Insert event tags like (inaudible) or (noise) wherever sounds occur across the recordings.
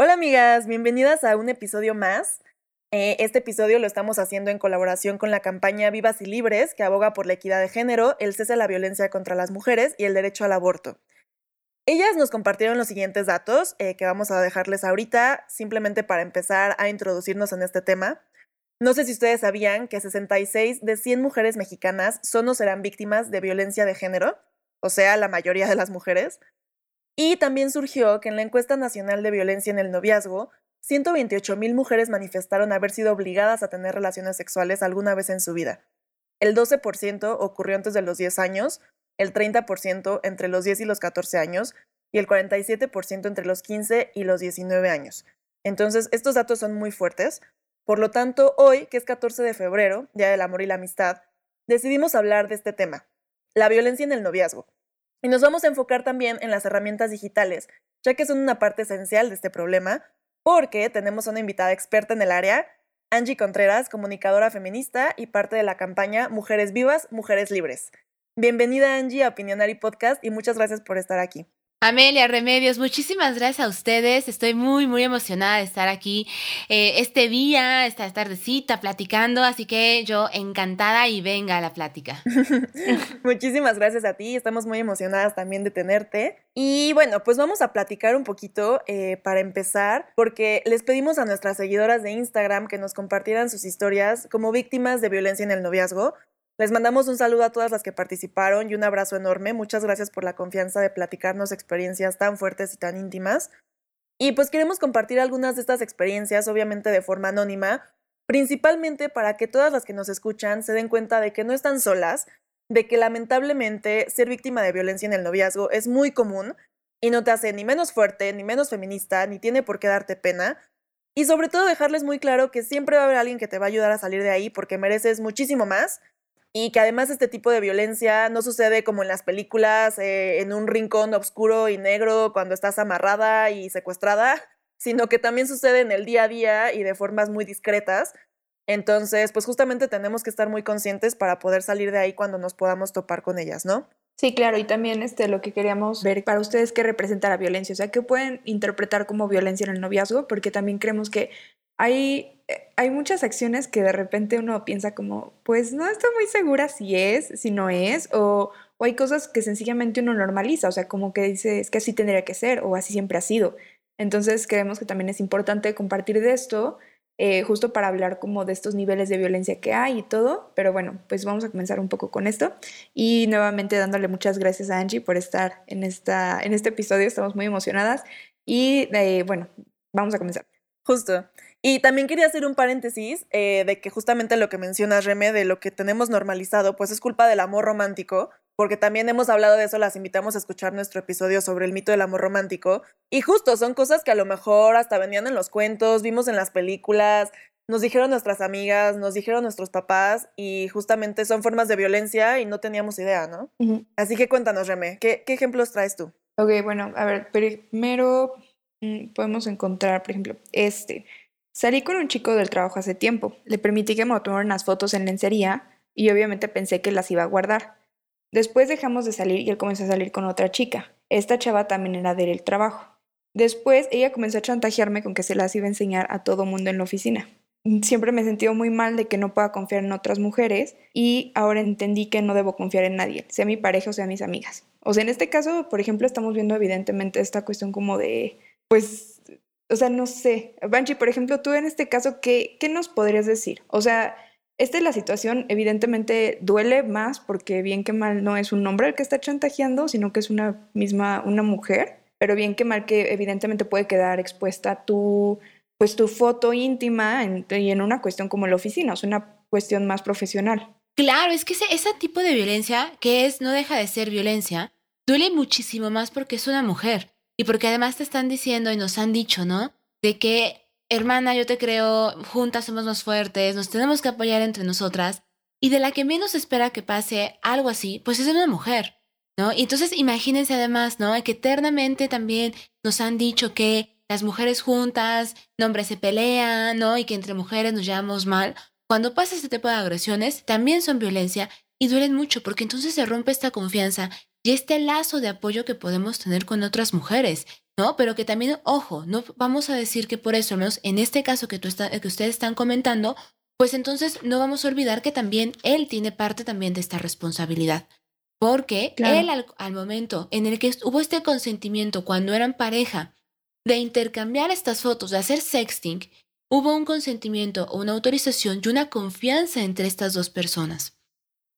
Hola amigas, bienvenidas a un episodio más. Eh, este episodio lo estamos haciendo en colaboración con la campaña Vivas y Libres, que aboga por la equidad de género, el cese de la violencia contra las mujeres y el derecho al aborto. Ellas nos compartieron los siguientes datos eh, que vamos a dejarles ahorita, simplemente para empezar a introducirnos en este tema. No sé si ustedes sabían que 66 de 100 mujeres mexicanas son o serán víctimas de violencia de género, o sea, la mayoría de las mujeres. Y también surgió que en la encuesta nacional de violencia en el noviazgo, 128 mil mujeres manifestaron haber sido obligadas a tener relaciones sexuales alguna vez en su vida. El 12% ocurrió antes de los 10 años, el 30% entre los 10 y los 14 años y el 47% entre los 15 y los 19 años. Entonces, estos datos son muy fuertes. Por lo tanto, hoy, que es 14 de febrero, Día del Amor y la Amistad, decidimos hablar de este tema, la violencia en el noviazgo. Y nos vamos a enfocar también en las herramientas digitales, ya que son una parte esencial de este problema, porque tenemos a una invitada experta en el área, Angie Contreras, comunicadora feminista y parte de la campaña Mujeres Vivas, Mujeres Libres. Bienvenida Angie a Opinionary Podcast y muchas gracias por estar aquí. Amelia Remedios, muchísimas gracias a ustedes. Estoy muy, muy emocionada de estar aquí eh, este día, esta tardecita, platicando. Así que yo encantada y venga a la plática. (laughs) Muchísimas gracias a ti, estamos muy emocionadas también de tenerte. Y bueno, pues vamos a platicar un poquito eh, para empezar, porque les pedimos a nuestras seguidoras de Instagram que nos compartieran sus historias como víctimas de violencia en el noviazgo. Les mandamos un saludo a todas las que participaron y un abrazo enorme. Muchas gracias por la confianza de platicarnos experiencias tan fuertes y tan íntimas. Y pues queremos compartir algunas de estas experiencias, obviamente de forma anónima, principalmente para que todas las que nos escuchan se den cuenta de que no están solas, de que lamentablemente ser víctima de violencia en el noviazgo es muy común y no te hace ni menos fuerte, ni menos feminista, ni tiene por qué darte pena. Y sobre todo dejarles muy claro que siempre va a haber alguien que te va a ayudar a salir de ahí porque mereces muchísimo más y que además este tipo de violencia no sucede como en las películas, eh, en un rincón oscuro y negro cuando estás amarrada y secuestrada, (laughs) sino que también sucede en el día a día y de formas muy discretas. Entonces, pues justamente tenemos que estar muy conscientes para poder salir de ahí cuando nos podamos topar con ellas, ¿no? Sí, claro, y también este, lo que queríamos ver para ustedes qué representa la violencia, o sea, qué pueden interpretar como violencia en el noviazgo, porque también creemos que hay, hay muchas acciones que de repente uno piensa como, pues no estoy muy segura si es, si no es, o, o hay cosas que sencillamente uno normaliza, o sea, como que dice, es que así tendría que ser, o así siempre ha sido. Entonces creemos que también es importante compartir de esto, eh, justo para hablar como de estos niveles de violencia que hay y todo, pero bueno, pues vamos a comenzar un poco con esto y nuevamente dándole muchas gracias a Angie por estar en, esta, en este episodio, estamos muy emocionadas y eh, bueno, vamos a comenzar. Justo. Y también quería hacer un paréntesis eh, de que justamente lo que mencionas, Reme, de lo que tenemos normalizado, pues es culpa del amor romántico, porque también hemos hablado de eso, las invitamos a escuchar nuestro episodio sobre el mito del amor romántico. Y justo son cosas que a lo mejor hasta venían en los cuentos, vimos en las películas, nos dijeron nuestras amigas, nos dijeron nuestros papás, y justamente son formas de violencia y no teníamos idea, ¿no? Así que cuéntanos, Reme, ¿qué, qué ejemplos traes tú? Ok, bueno, a ver, primero mm, podemos encontrar, por ejemplo, este. Salí con un chico del trabajo hace tiempo. Le permití que me tomara unas fotos en lencería y obviamente pensé que las iba a guardar. Después dejamos de salir y él comenzó a salir con otra chica. Esta chava también era del trabajo. Después ella comenzó a chantajearme con que se las iba a enseñar a todo mundo en la oficina. Siempre me he sentido muy mal de que no pueda confiar en otras mujeres y ahora entendí que no debo confiar en nadie, sea mi pareja o sea mis amigas. O sea, en este caso, por ejemplo, estamos viendo evidentemente esta cuestión como de, pues, o sea, no sé. Banchi, por ejemplo, tú en este caso, ¿qué, qué nos podrías decir? O sea, esta es la situación, evidentemente duele más porque bien que mal no es un hombre el que está chantajeando, sino que es una misma, una mujer, pero bien que mal que evidentemente puede quedar expuesta tu, pues tu foto íntima en- y en una cuestión como la oficina, o una cuestión más profesional. Claro, es que ese, ese tipo de violencia, que es, no deja de ser violencia, duele muchísimo más porque es una mujer. Y porque además te están diciendo y nos han dicho, ¿no? de que, hermana, yo te creo, juntas somos más fuertes, nos tenemos que apoyar entre nosotras, y de la que menos espera que pase algo así, pues es una mujer, ¿no? Y entonces imagínense además, ¿no? Que eternamente también nos han dicho que las mujeres juntas, hombres se pelean, ¿no? Y que entre mujeres nos llevamos mal. Cuando pasa este tipo de agresiones, también son violencia y duelen mucho porque entonces se rompe esta confianza y este lazo de apoyo que podemos tener con otras mujeres, ¿no? Pero que también, ojo, no vamos a decir que por eso, al menos en este caso que, tú que ustedes están comentando, pues entonces no vamos a olvidar que también él tiene parte también de esta responsabilidad. Porque él al, al, momento en el que hubo este consentimiento cuando eran pareja de intercambiar estas fotos, de hacer sexting, hubo un consentimiento, una autorización y una confianza entre estas dos personas.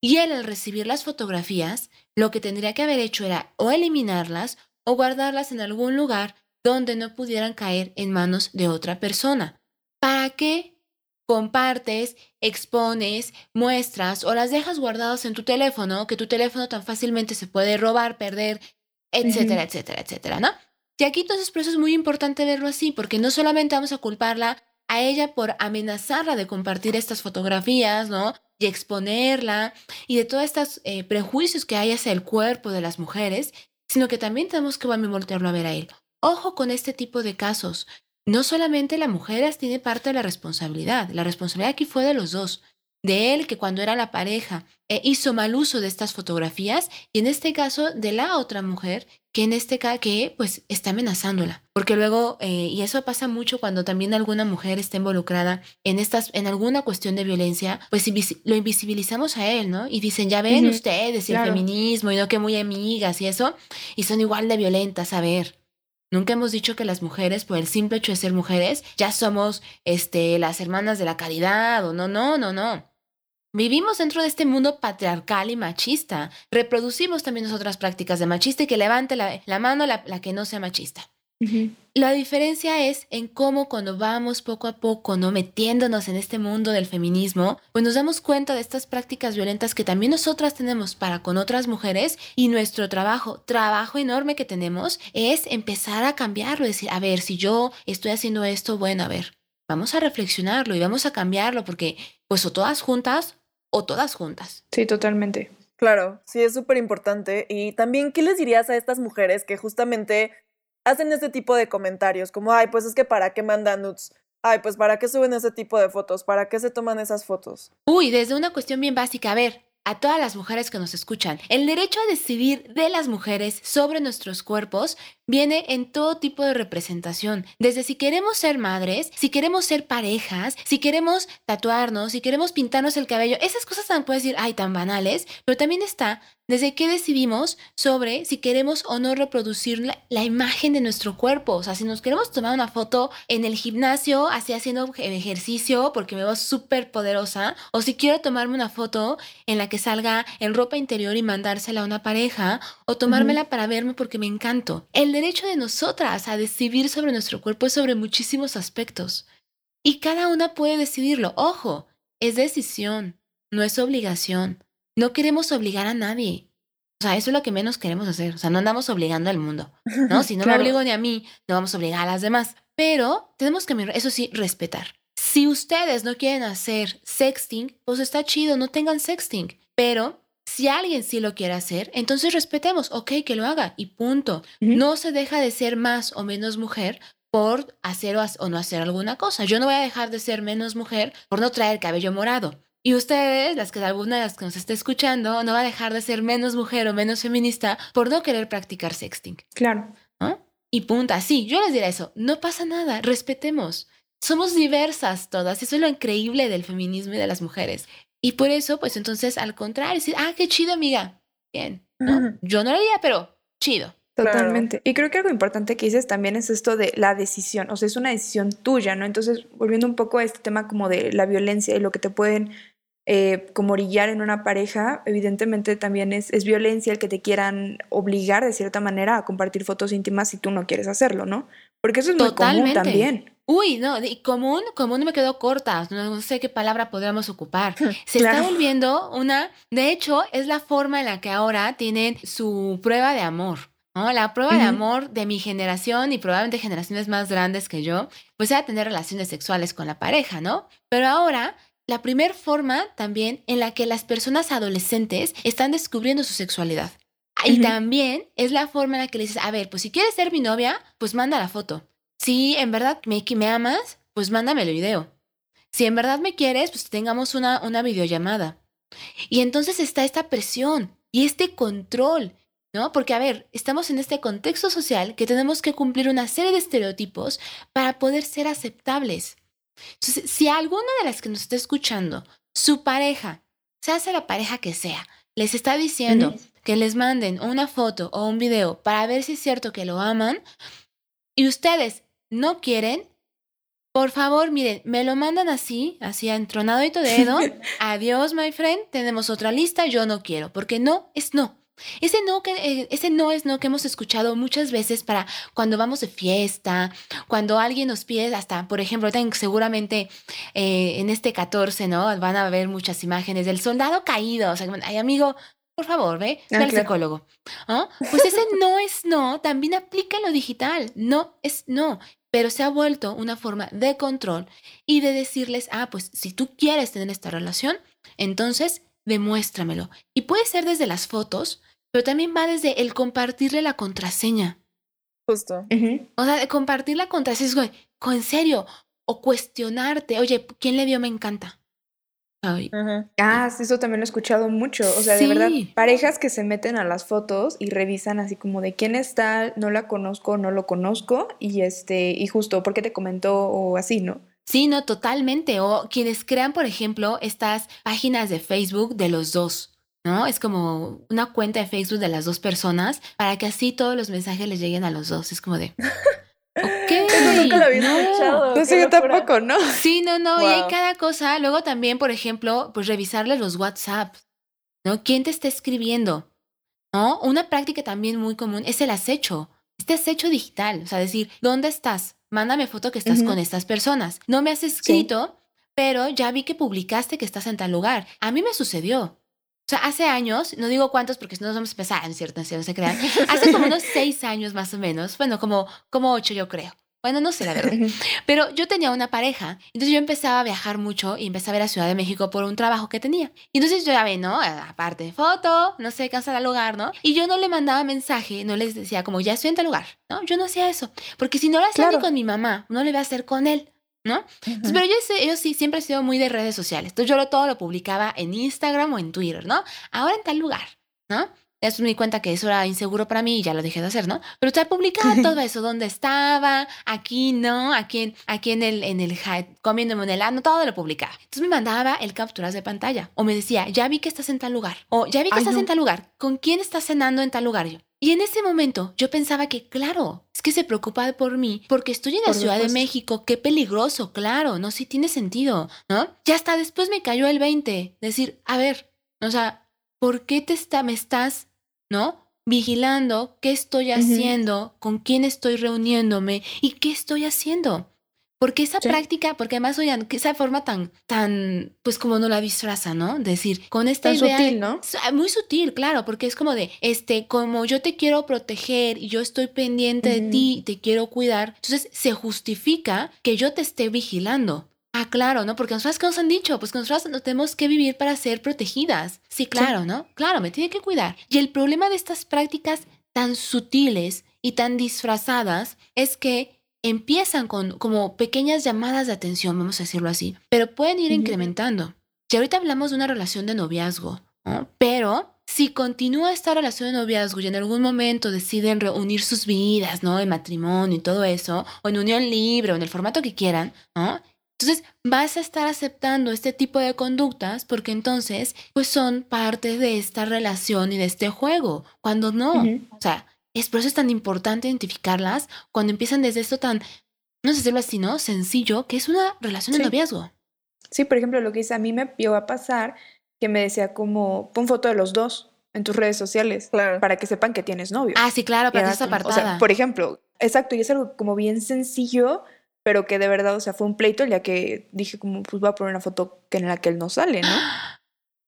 Y él al recibir las fotografías, lo que tendría que haber hecho era o eliminarlas o guardarlas en algún lugar donde no pudieran caer en manos de otra persona. ¿Para qué compartes, expones, muestras o las dejas guardadas en tu teléfono, que tu teléfono tan fácilmente se puede robar, perder, etcétera, etcétera, etcétera, ¿no? Y aquí entonces por eso es muy importante verlo así, porque no solamente vamos a culparla a ella por amenazarla de compartir estas fotografías, ¿no? Y exponerla y de todos estos eh, prejuicios que hay hacia el cuerpo de las mujeres, sino que también tenemos que voltearlo a ver a él. Ojo con este tipo de casos. No solamente la mujer tiene parte de la responsabilidad, la responsabilidad aquí fue de los dos de él que cuando era la pareja eh, hizo mal uso de estas fotografías y en este caso de la otra mujer que en este caso que pues está amenazándola. Porque luego eh, y eso pasa mucho cuando también alguna mujer está involucrada en estas en alguna cuestión de violencia pues lo invisibilizamos a él no y dicen ya ven ustedes el feminismo y no que muy amigas y eso y son igual de violentas. A ver Nunca hemos dicho que las mujeres, por el simple hecho de ser mujeres, ya somos este, las hermanas de la caridad o no, no, no, no. Vivimos dentro de este mundo patriarcal y machista. Reproducimos también otras prácticas de machista y que levante la, mano la, que no sea machista. La diferencia es en cómo cuando vamos poco a poco, no metiéndonos en este mundo del feminismo, pues nos damos cuenta de estas prácticas violentas que también nosotras tenemos para con otras mujeres y nuestro trabajo, trabajo enorme que tenemos es empezar a cambiarlo, decir, a ver, si yo estoy haciendo esto, bueno, a ver, vamos a reflexionarlo y vamos a cambiarlo porque pues o todas juntas o todas juntas. Sí, totalmente. Claro, sí, es súper importante. Y también, ¿qué les dirías a estas mujeres que justamente hacen este tipo de comentarios? Como, ay, pues es que para qué mandan nudes. Ay, pues para qué suben ese tipo de fotos, para qué se toman esas fotos. Uy, desde una cuestión bien básica, a ver, a todas las mujeres que nos escuchan. El derecho a decidir de las mujeres sobre nuestros cuerpos viene en todo tipo de representación, desde si queremos ser madres, si queremos ser parejas, si queremos tatuarnos, si queremos pintarnos el cabello, esas cosas tan puedes decir, ay, tan banales, pero también está desde que decidimos sobre si queremos o no reproducir la, imagen de nuestro cuerpo. O sea, si nos queremos tomar una foto en el gimnasio, así haciendo ejercicio porque me veo súper poderosa, o si quiero tomarme una foto en la que salga en ropa interior y mandársela a una pareja, o tomármela para verme porque me encanto. El derecho de nosotras a decidir sobre nuestro cuerpo es sobre muchísimos aspectos. Y cada una puede decidirlo. Ojo, es decisión, no es obligación. No queremos obligar a nadie. O sea, eso es lo que menos queremos hacer. O sea, no andamos obligando al mundo. ¿No? (laughs) Si no me obligo ni a mí, no vamos a obligar a las demás. Pero tenemos que, eso sí, respetar. Si ustedes no quieren hacer sexting, pues está chido, no tengan sexting. Pero si alguien sí lo quiere hacer, entonces respetemos, ok, que lo haga y punto. No se deja de ser más o menos mujer por hacer o, no hacer alguna cosa. Yo no voy a dejar de ser menos mujer por no traer cabello morado. Y ustedes, las que alguna de las que nos esté escuchando, no va a dejar de ser menos mujer o menos feminista por no querer practicar sexting. Claro. Y punta, sí, yo les diré eso, no pasa nada, respetemos. Somos diversas todas, eso es lo increíble del feminismo y de las mujeres. Y por eso, pues entonces, al contrario, decir, ah, qué chido, amiga. Bien, ¿no? Yo no lo haría, pero chido. Totalmente. Y creo que algo importante que dices también es esto de la decisión, o sea, es una decisión tuya, ¿no? Entonces, volviendo un poco a este tema como de la violencia y lo que te pueden eh, como orillar en una pareja, evidentemente también es, es, violencia el que te quieran obligar de cierta manera a compartir fotos íntimas si tú no quieres hacerlo, ¿no? Porque eso es muy común también. Uy, no, y común, común me quedó corta, no sé qué palabra podríamos ocupar. (laughs) Se está volviendo una, de hecho, es la forma en la que ahora tienen su prueba de amor. ¿no? La prueba de amor de mi generación y probablemente generaciones más grandes que yo, pues era tener relaciones sexuales con la pareja, ¿no? Pero ahora, la primer forma también en la que las personas adolescentes están descubriendo su sexualidad. Y también es la forma en la que le dices, a ver, pues si quieres ser mi novia, pues manda la foto. Si en verdad me, me amas, pues mándame el video. Si en verdad me quieres, pues tengamos una, una videollamada. Y entonces está esta presión y este control, ¿no? Porque, a ver, estamos en este contexto social que tenemos que cumplir una serie de estereotipos para poder ser aceptables. Entonces, si alguna de las que nos está escuchando, su pareja, se hace la pareja que sea, les está diciendo que les manden una foto o un video para ver si es cierto que lo aman y ustedes no quieren, por favor, miren, me lo mandan así, así entronado y todo dedo. (laughs) Adiós, my friend, tenemos otra lista, yo no quiero, porque no es no. Ese no, que, eh, ese no es no que hemos escuchado muchas veces para cuando vamos de fiesta, cuando alguien nos pide hasta, por ejemplo, seguramente eh, en este 14, ¿no? Van a ver muchas imágenes del soldado caído. O sea, ay, amigo, por favor, ve, ve Ah, al claro. psicólogo. ¿Ah? Pues ese no es no, también aplica en lo digital. No es no, pero se ha vuelto una forma de control y de decirles, ah, pues si tú quieres tener esta relación, entonces demuéstramelo. Y puede ser desde las fotos, pero también va desde el compartirle la contraseña. Justo. O sea, de compartir la contraseña, es güey, en serio, o cuestionarte, oye, ¿quién le dio me encanta? Ay, Ujú. Ah, sí, eso también lo he escuchado mucho. O sea, de verdad, parejas que se meten a las fotos y revisan así como de quién está, no la conozco, no lo conozco, y este, y justo, ¿por qué te comentó? O así, ¿no? Sí, no, totalmente. O quienes crean, por ejemplo, estas páginas de Facebook de los dos, ¿no? Es como una cuenta de Facebook de las dos personas para que así todos los mensajes les lleguen a los dos. Es como de, (laughs) ok. Eso nunca lo había no. escuchado. No sé, yo tampoco, ¿no? Sí, no, no, y hay cada cosa. Luego también, por ejemplo, pues revisarle los WhatsApp, ¿no? ¿Quién te está escribiendo? ¿No? Una práctica también muy común es el acecho. Este acecho digital, o sea, decir, ¿dónde estás? Mándame foto que estás con estas personas. No me has escrito, pero ya vi que publicaste que estás en tal lugar. A mí me sucedió. O sea, hace años, no digo cuántos porque no nos vamos a empezar, no es cierto, no se crean. Hace como unos (laughs) seis años más o menos, bueno, como, como ocho yo creo. Bueno, no sé la verdad. Pero yo tenía una pareja, entonces yo empezaba a viajar mucho y empecé a ver a Ciudad de México por un trabajo que tenía. Y entonces yo ya ve, ¿no? Aparte de foto, no sé, cansa al lugar, ¿no? Y yo no le mandaba mensaje, no les decía como, ya estoy en tal lugar, ¿no? Yo no hacía eso, porque si no lo hacía ni Claro. con mi mamá, no lo iba a hacer con él, ¿no? Entonces, pero yo, sí, siempre he sido muy de redes sociales. Entonces yo lo, todo lo publicaba en Instagram o en Twitter, ¿no? Ahora en tal lugar, ¿no? Después me di cuenta que eso era inseguro para mí y ya lo dejé de hacer, ¿no? Pero te publicaba (laughs) todo eso, dónde estaba, aquí, ¿no? Aquí en, aquí en el, en el comiéndome un helado, todo lo publicaba. Entonces me mandaba el capturas de pantalla o me decía, ya vi que estás en tal lugar o ya vi que Ay, estás no. en tal lugar, ¿con quién estás cenando en tal lugar yo? Y en ese momento yo pensaba que, claro, es que se preocupa por mí porque estoy en la Ciudad de. México, qué peligroso, claro, no, sí tiene sentido, ¿no? Y hasta después me cayó el 20, decir, a ver, o sea, ¿por qué te está, me estás, ¿no? Vigilando qué estoy haciendo, con quién estoy reuniéndome y qué estoy haciendo. Porque esa Sí. práctica, porque además, oigan, que esa forma tan, tan, pues como no la disfraza, ¿no? Decir, con esta Tan idea. sutil, ¿no? Ah, Muy sutil, claro, porque es como de, este, como yo te quiero proteger y yo estoy pendiente de Ujú. ti y te quiero cuidar, entonces se justifica que yo te esté vigilando. Ah, claro, ¿no? Porque nosotras que nos han dicho, pues que nosotras no tenemos que vivir para ser protegidas. Sí, claro, ¿no? Claro, me tiene que cuidar. Y el problema de estas prácticas tan sutiles y tan disfrazadas es que empiezan con como pequeñas llamadas de atención, vamos a decirlo así, pero pueden ir Ujú. incrementando. Y ahorita hablamos de una relación de noviazgo, ¿no? Pero si continúa esta relación de noviazgo y en algún momento deciden reunir sus vidas, ¿no? En matrimonio y todo eso, o en unión libre o en el formato que quieran, ¿no? Entonces vas a estar aceptando este tipo de conductas porque entonces pues son parte de esta relación y de este juego, cuando no. Ujú. O sea, es por eso es tan importante identificarlas cuando empiezan desde esto tan, no sé decirlo así, ¿no? Sencillo, que es una relación de noviazgo. Sí, por ejemplo, lo que dice a mí me vio a pasar que me decía como, pon foto de los dos en tus redes sociales Claro. para que sepan que tienes novio. Ah, sí, claro, era está como- apartada. O sea, por ejemplo, exacto, y es algo como bien sencillo, pero que de verdad, o sea, fue un pleito día que dije como, pues voy a poner una foto que en la que él no sale, ¿no?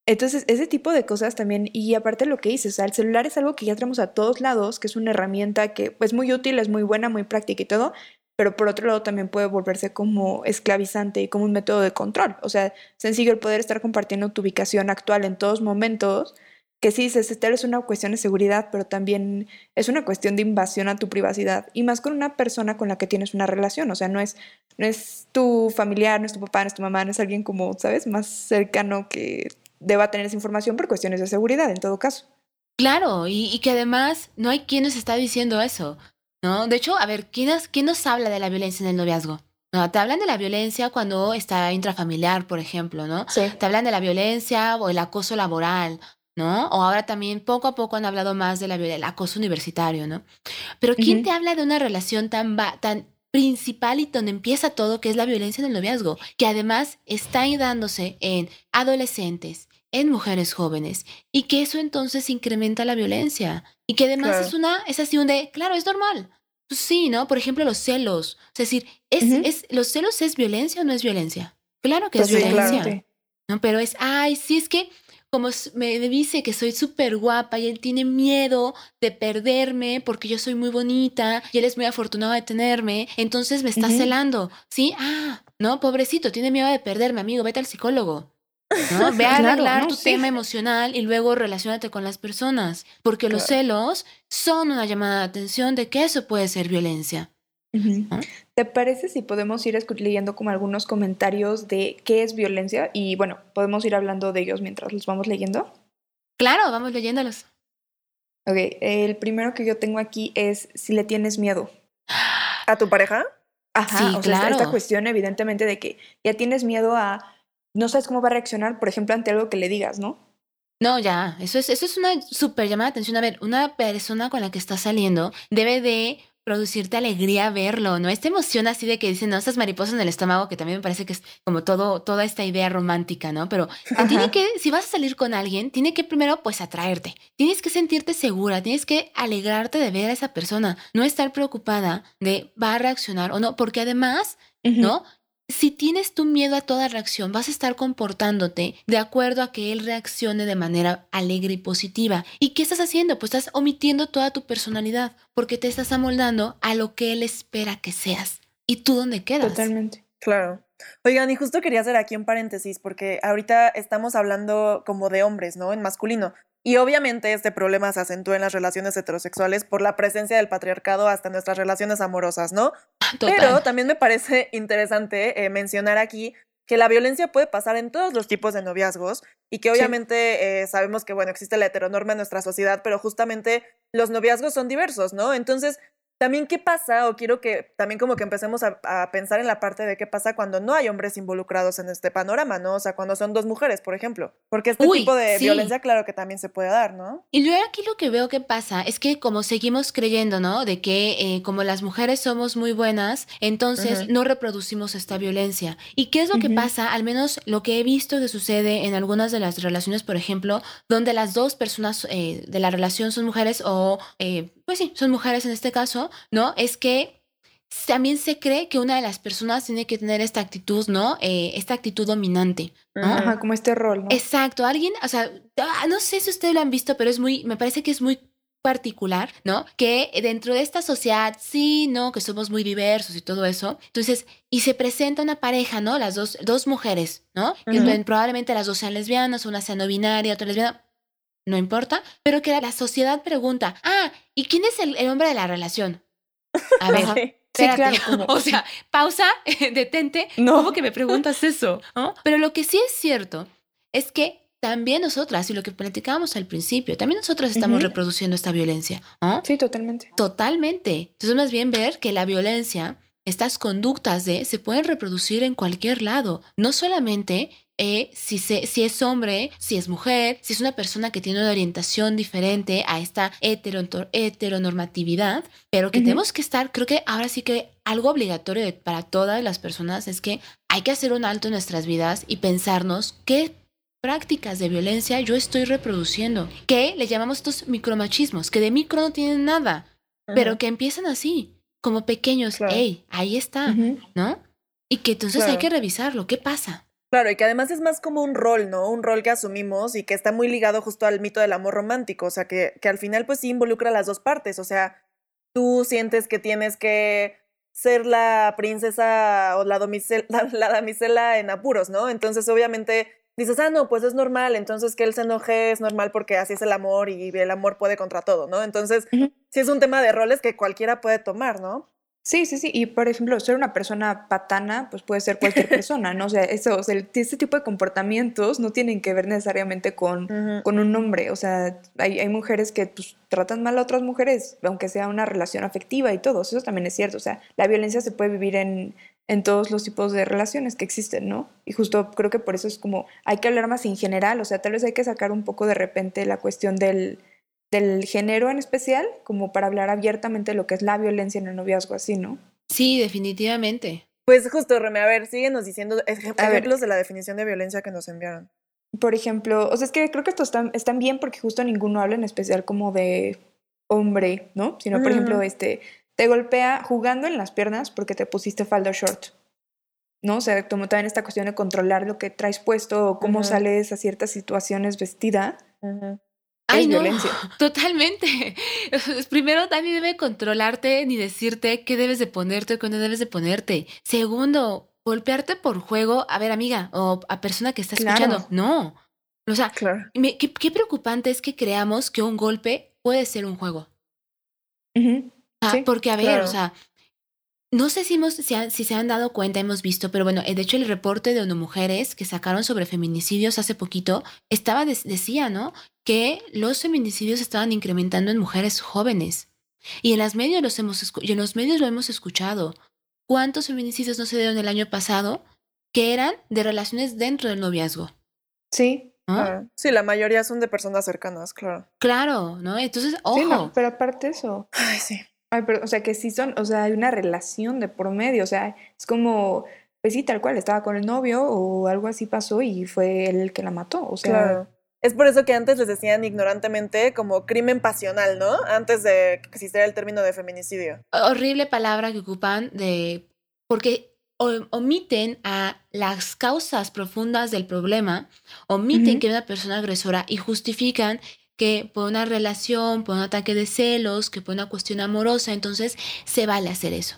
Entonces, ese tipo de cosas también, y aparte lo que dices, o sea, el celular es algo que ya tenemos a todos lados, que es una herramienta que es muy útil, es muy buena, muy práctica y todo, pero por otro lado también puede volverse como esclavizante y como un método de control. O sea, sencillo el poder estar compartiendo tu ubicación actual en todos momentos, que sí, se es una cuestión de seguridad, pero también es una cuestión de invasión a tu privacidad, y más con una persona con la que tienes una relación, o sea, no es, no es tu familiar, no es tu papá, no es tu mamá, no es alguien como, ¿sabes?, más cercano que deba tener esa información por cuestiones de seguridad, en todo caso. Claro, y, que además no hay quien nos está diciendo eso, ¿no? De hecho, a ver, ¿quién nos, ¿quién nos habla de la violencia en el noviazgo? No, te hablan de la violencia cuando está intrafamiliar, por ejemplo, ¿no? Sí. Te hablan de la violencia o el acoso laboral, ¿no? O ahora también poco a poco han hablado más de la, del acoso universitario, ¿no? Pero ¿quién te habla de una relación tan, tan principal y donde empieza todo, que es la violencia en el noviazgo, que además está dándose en adolescentes, en mujeres jóvenes y que eso entonces incrementa la violencia y que además es una es así de claro es normal pues sí no por ejemplo los celos es decir es, es los celos es violencia o no es violencia claro que es pues violencia no pero es ay sí es que como me dice que soy súper guapa y él tiene miedo de perderme porque yo soy muy bonita y él es muy afortunado de tenerme, entonces me está celando, ¿sí? Ah, no, pobrecito, tiene miedo de perderme, amigo, vete al psicólogo. ¿No? Ve a arreglar tu tema emocional y luego relacionate con las personas, porque los celos son una llamada de atención de que eso puede ser violencia. ¿Te parece si podemos ir leyendo como algunos comentarios de qué es violencia? Y bueno, podemos ir hablando de ellos mientras los vamos leyendo. Claro, vamos leyéndolos. Ok, el primero que yo tengo aquí es si le tienes miedo. ¿A tu pareja? Ajá, o sea, esta cuestión evidentemente de que ya tienes miedo a no sabes cómo va a reaccionar, por ejemplo, ante algo que le digas, ¿no? No, ya, eso es, eso es una súper llamada de atención. A ver, una persona con la que estás saliendo debe de producirte alegría verlo, ¿no? Esta emoción así de que dicen, no, estas mariposas en el estómago, que también me parece que es como todo, toda esta idea romántica, ¿no? Pero tiene que, si vas a salir con alguien, tiene que primero, pues, atraerte. Tienes que sentirte segura, tienes que alegrarte de ver a esa persona, no estar preocupada de va a reaccionar o no, porque además, ¿no? Si tienes tu miedo a toda reacción, vas a estar comportándote de acuerdo a que él reaccione de manera alegre y positiva. ¿Y qué estás haciendo? Pues estás omitiendo toda tu personalidad, porque te estás amoldando a lo que él espera que seas. ¿Y tú dónde quedas? Totalmente. Claro. Oigan, y justo quería hacer aquí un paréntesis, porque ahorita estamos hablando como de hombres, ¿no? En masculino. Y obviamente este problema se acentúa en las relaciones heterosexuales por la presencia del patriarcado hasta nuestras relaciones amorosas, ¿no? Pero también me parece (laughs) interesante eh, mencionar aquí que la violencia puede pasar en todos los tipos de noviazgos y que obviamente eh, sabemos que, bueno, existe la heteronorma en nuestra sociedad, pero justamente los noviazgos son diversos, ¿no? Entonces, también, ¿qué pasa? O quiero que también como que empecemos a, pensar en la parte de qué pasa cuando no hay hombres involucrados en este panorama, ¿no? O sea, cuando son dos mujeres, por ejemplo. Porque este tipo de violencia, claro que también se puede dar, ¿no? Y yo aquí lo que veo que pasa es que como seguimos creyendo, ¿no? De que eh, como las mujeres somos muy buenas, entonces no reproducimos esta violencia. ¿Y qué es lo que pasa? Al menos lo que he visto que sucede en algunas de las relaciones, por ejemplo, donde las dos personas eh, de la relación son mujeres o... Eh, pues sí, son mujeres en este caso, ¿no? Es que también se cree que una de las personas tiene que tener esta actitud, ¿no? Eh, esta actitud dominante. Ajá, como este rol, ¿no? Exacto, alguien, o sea, ah, no sé si ustedes lo han visto, pero es muy, me parece que es muy particular, ¿no? Que dentro de esta sociedad, sí, ¿no? Que somos muy diversos y todo eso. Entonces, y se presenta una pareja, ¿no? Las dos, dos mujeres, ¿no? Que probablemente las dos sean lesbianas, una sea no binaria, otra lesbiana no importa, pero que la sociedad pregunta, ah, ¿y quién es el, hombre de la relación? A ver. (laughs) Espérate. O sea, pausa, (laughs) detente. No. ¿Cómo que me preguntas eso? Pero lo que sí es cierto es que también nosotras, y lo que platicábamos al principio, también nosotras estamos reproduciendo esta violencia. Sí, totalmente. Totalmente. Entonces, más bien ver que la violencia, estas conductas de, se pueden reproducir en cualquier lado. No solamente eh, si, si es hombre, si es mujer, si es una persona que tiene una orientación diferente a esta heteronormatividad, pero que tenemos que estar, creo que ahora sí que algo obligatorio para todas las personas es que hay que hacer un alto en nuestras vidas y pensarnos qué prácticas de violencia yo estoy reproduciendo, que le llamamos estos micromachismos, que de micro no tienen nada, pero que empiezan así, como pequeños, hey, ahí está, ¿no? Y que entonces hay que revisarlo, ¿qué pasa? Claro, y que además es más como un rol, ¿no? Un rol que asumimos y que está muy ligado justo al mito del amor romántico, o sea, que, que al final pues sí involucra las dos partes, o sea, tú sientes que tienes que ser la princesa o la, (laughs) la, la damisela en apuros, ¿no? Entonces obviamente dices, ah, no, pues es normal, entonces que él se enoje es normal porque así es el amor y el amor puede contra todo, ¿no? Entonces, sí es un tema de roles que cualquiera puede tomar, ¿no? Sí, sí, sí. Y por ejemplo, ser una persona patana, pues puede ser cualquier (laughs) persona, ¿no? O sea, eso, o sea, este tipo de comportamientos no tienen que ver necesariamente con, con un hombre. O sea, hay, hay, mujeres que pues, tratan mal a otras mujeres, aunque sea una relación afectiva y todo. Eso también es cierto. O sea, la violencia se puede vivir en, en todos los tipos de relaciones que existen, ¿no? Y justo creo que por eso es como, hay que hablar más en general. O sea, tal vez hay que sacar un poco de repente la cuestión del del género en especial, como para hablar abiertamente de lo que es la violencia en el noviazgo, así, ¿no? Sí, definitivamente. Pues justo, Reme, a ver, síguenos diciendo ejemplos de la definición de violencia que nos enviaron. Por ejemplo, o sea, es que creo que estos están, están bien porque justo ninguno habla en especial como de hombre, ¿no? Sino, por ejemplo, este, te golpea jugando en las piernas porque te pusiste falda short. ¿no? O sea, como también esta cuestión de controlar lo que traes puesto o cómo sales a ciertas situaciones vestida. Ay, no, (laughs) totalmente. (laughs) Primero, nadie debe controlarte ni decirte qué debes de ponerte o qué no debes de ponerte. Segundo, golpearte por juego. A ver, amiga, o a persona que está escuchando. No. O sea, qué, preocupante es que creamos que un golpe puede ser un juego. Ah, porque, a ver, o sea, no sé si, si, se han dado cuenta, hemos visto, pero bueno, de hecho el reporte de ONU Mujeres que sacaron sobre feminicidios hace poquito, estaba decía, ¿no? Que los feminicidios estaban incrementando en mujeres jóvenes. Y en, las medios los hemos, en los medios lo hemos escuchado. ¿Cuántos feminicidios no se dieron el año pasado que eran de relaciones dentro del noviazgo? Sí. Sí, la mayoría son de personas cercanas, claro. Claro, ¿no? Entonces, ojo. Sí, no, pero aparte eso. Ay, sí. Ay, pero, o sea, que sí son, o sea, hay una relación de por medio, o sea, es como, pues sí, tal cual, estaba con el novio o algo así pasó y fue él el que la mató, o sea. Claro. Es por eso que antes les decían ignorantemente como crimen pasional, ¿no? Antes de que existiera el término de feminicidio. Horrible palabra que ocupan de... porque omiten a las causas profundas del problema, omiten que una persona agresora y justifican que por una relación, por un ataque de celos, que por una cuestión amorosa, entonces se vale hacer eso.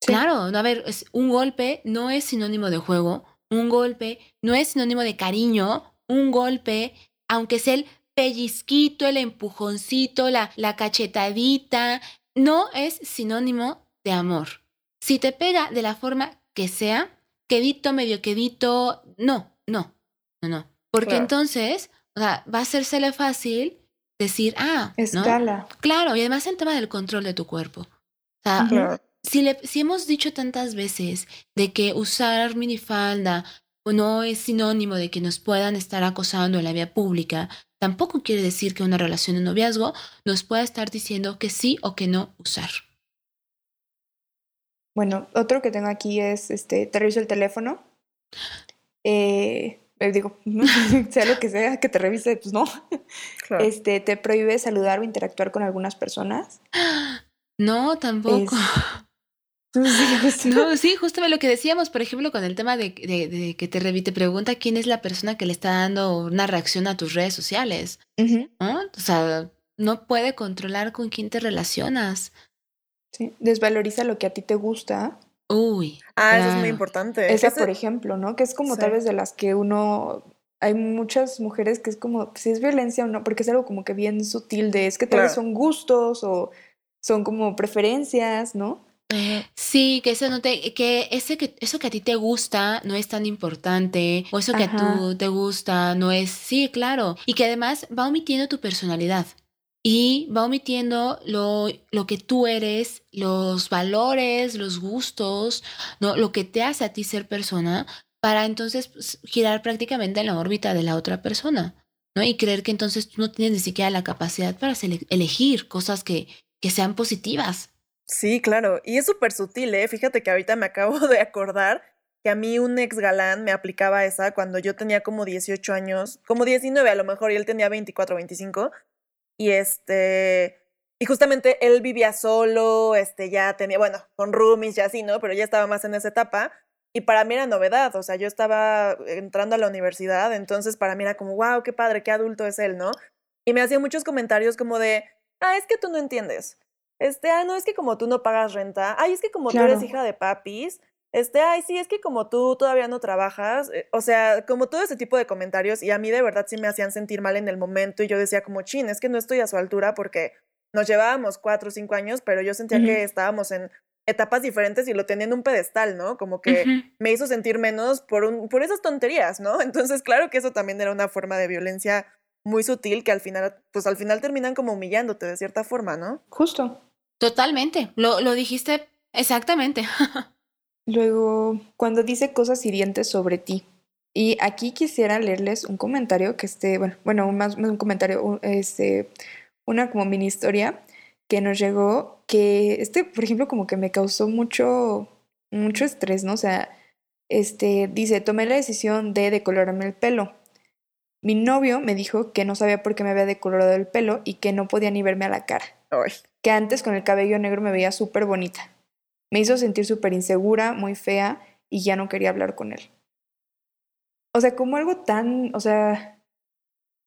Claro, no, a ver, es, un golpe no es sinónimo de juego, un golpe no es sinónimo de cariño, un golpe, aunque sea el pellizquito, el empujoncito, la, la cachetadita, no es sinónimo de amor. Si te pega de la forma que sea, quedito, medio quedito, no, no, no, no. Porque entonces o sea, va a hacérsele fácil decir, ah, escala. Claro, y además el tema del control de tu cuerpo. O sea, si, le, si hemos dicho tantas veces de que usar minifalda no es sinónimo de que nos puedan estar acosando en la vía pública, tampoco quiere decir que una relación de noviazgo nos pueda estar diciendo que sí o que no usar. Bueno, otro que tengo aquí es, este, te reviso el teléfono. Eh, digo, (laughs) sea lo que sea que te revise, pues no. Este, te prohíbe saludar o interactuar con algunas personas. No, tampoco. (laughs) no, sí, justo lo que decíamos, por ejemplo, con el tema de, de, que te, te pregunta quién es la persona que le está dando una reacción a tus redes sociales. O sea, no puede controlar con quién te relacionas. Sí, desvaloriza lo que a ti te gusta Uy. Ah, eso es muy importante. Esa, por ejemplo, ¿no? Que es como tal vez de las que uno. Hay muchas mujeres que es como si es violencia o no, porque es algo como que bien sutil de es que tal vez son gustos o son como preferencias, ¿no? Sí, que eso no te, que ese que eso que a ti te gusta no es tan importante, o eso que a tú te gusta no es, sí, claro, y que además va omitiendo tu personalidad y va omitiendo lo, lo, que tú eres, los valores, los gustos, ¿no? lo que te hace a ti ser persona, para entonces pues, girar prácticamente en la órbita de la otra persona, ¿no? Y creer que entonces tú no tienes ni siquiera la capacidad para elegir cosas que, que sean positivas. Sí, claro, y es súper sutil, ¿eh? Fíjate que ahorita me acabo (laughs) de acordar que a mí un ex galán me aplicaba esa cuando yo tenía como 18 años, como 19 a lo mejor, y él tenía 24 o 25. Y este, y justamente él vivía solo, este, ya tenía, bueno, con roomies y así, ¿no? Pero ya estaba más en esa etapa. Y para mí era novedad, o sea, yo estaba entrando a la universidad, entonces para mí era como, wow, qué padre, qué adulto es él, ¿no? Y me hacía muchos comentarios como de, ah, es que tú no entiendes. Este, ah, no, es que como tú no pagas renta. Ay, es que como tú eres hija de papis. Este, ay, sí, es que como tú todavía no trabajas. Eh, o sea, como todo ese tipo de comentarios. Y a mí de verdad sí me hacían sentir mal en el momento. Y yo decía como, chin, es que no estoy a su altura porque nos llevábamos cuatro o cinco años, pero yo sentía que estábamos en etapas diferentes y lo tenía en un pedestal, ¿no? Como que me hizo sentir menos por, un, por esas tonterías, ¿no? (laughs) Entonces, claro que eso también era una forma de violencia muy sutil que al final, pues al final terminan como humillándote de cierta forma, ¿no? Justo. Totalmente, lo, lo dijiste exactamente. (laughs) Luego, cuando dice cosas hirientes sobre ti. Y aquí quisiera leerles un comentario que esté, bueno, bueno, más, un comentario, este, una como mini historia que nos llegó, que este, por ejemplo, como que me causó mucho, mucho estrés, ¿no? O sea, este, dice, tomé la decisión de decolorarme el pelo. Mi novio me dijo que no sabía por qué me había decolorado el pelo y que no podía ni verme a la cara. Que antes con el cabello negro me veía súper bonita. Me hizo sentir súper insegura, muy fea y ya no quería hablar con él. O sea, como algo tan, o sea,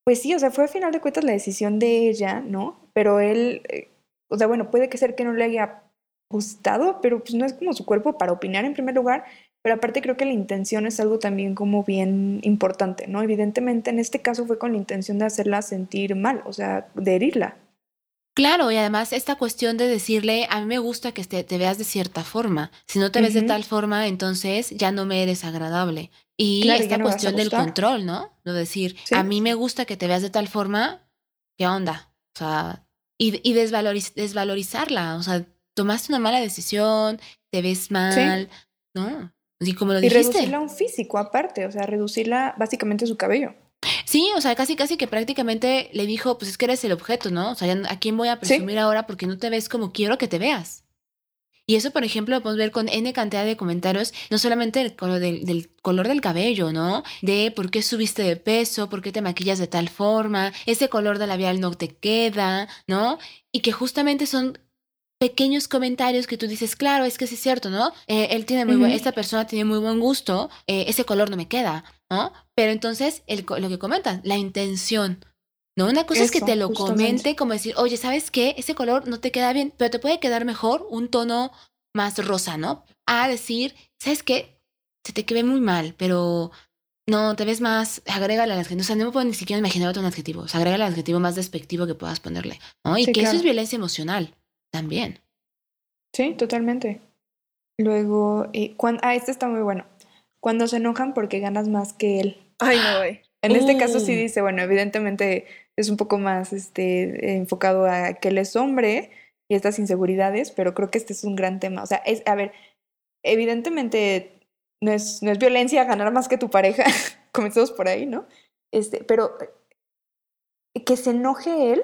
pues sí, o sea, fue a final de cuentas la decisión de ella, ¿no? Pero él, eh, o sea, bueno, puede que ser que no le haya gustado, pero pues no es como su cuerpo para opinar en primer lugar, pero aparte creo que la intención es algo también como bien importante, ¿no? Evidentemente en este caso fue con la intención de hacerla sentir mal, o sea, de herirla. Claro, y además esta cuestión de decirle, a mí me gusta que te, veas de cierta forma. Si no te ves de tal forma, entonces ya no me eres agradable. Y esta cuestión del control, ¿no? De decir, a mí me gusta que te veas de tal forma, ¿qué onda? O sea, y, desvalorizarla. O sea, tomaste una mala decisión, te ves mal, ¿no? Y como lo dijiste. Y reducirla a un físico aparte, o sea, reducirla básicamente a su cabello. Sí, o sea, casi casi que prácticamente le dijo, pues es que eres el objeto, ¿no? O sea, ¿a quién voy a presumir ahora porque no te ves como quiero que te veas? Y eso, por ejemplo, lo podemos ver con N cantidad de comentarios, no solamente el color del, del, color del cabello, ¿no? De por qué subiste de peso, por qué te maquillas de tal forma, ese color de labial no te queda, ¿no? Y que justamente son pequeños comentarios que tú dices, claro, es que sí es cierto, ¿no? Eh, él tiene muy buen, esta persona tiene muy buen gusto, eh, ese color no me queda, ¿no? Pero entonces, el, lo que comentan, la intención, ¿no? Una cosa es que te lo comente como decir, oye, ¿sabes qué? Ese color no te queda bien, pero te puede quedar mejor un tono más rosa, ¿no? A decir, ¿sabes qué? Se te queda muy mal, pero no, te ves más, agrégale al adjetivo. O sea, no me puedo ni siquiera imaginar otro adjetivo. O sea, agrégale adjetivo más despectivo que puedas ponerle. ¿no? Y que eso es violencia emocional también. Sí, totalmente. Luego, eh, cuando, ah, este está muy bueno. Cuando se enojan porque ganas más que él. Ay, no, güey. En este caso sí uh. dice, bueno, evidentemente es un poco más este, enfocado a que él es hombre y estas inseguridades, pero creo que este es un gran tema. O sea, es, a ver, evidentemente no es, no es violencia ganar más que tu pareja, (laughs) comenzamos por ahí, ¿no? Este, pero que se enoje él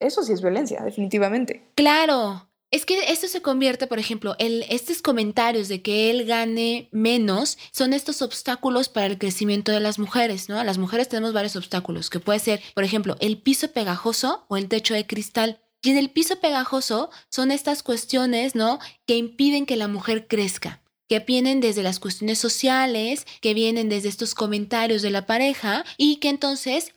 eso sí es violencia, definitivamente. Claro. Es que esto se convierte, por ejemplo, el, estos comentarios de que él gane menos son estos obstáculos para el crecimiento de las mujeres, ¿no? Las mujeres tenemos varios obstáculos, que puede ser, por ejemplo, el piso pegajoso o el techo de cristal. Y en el piso pegajoso son estas cuestiones, ¿no? Que impiden que la mujer crezca que vienen desde las cuestiones sociales, que vienen desde estos comentarios de la pareja y que entonces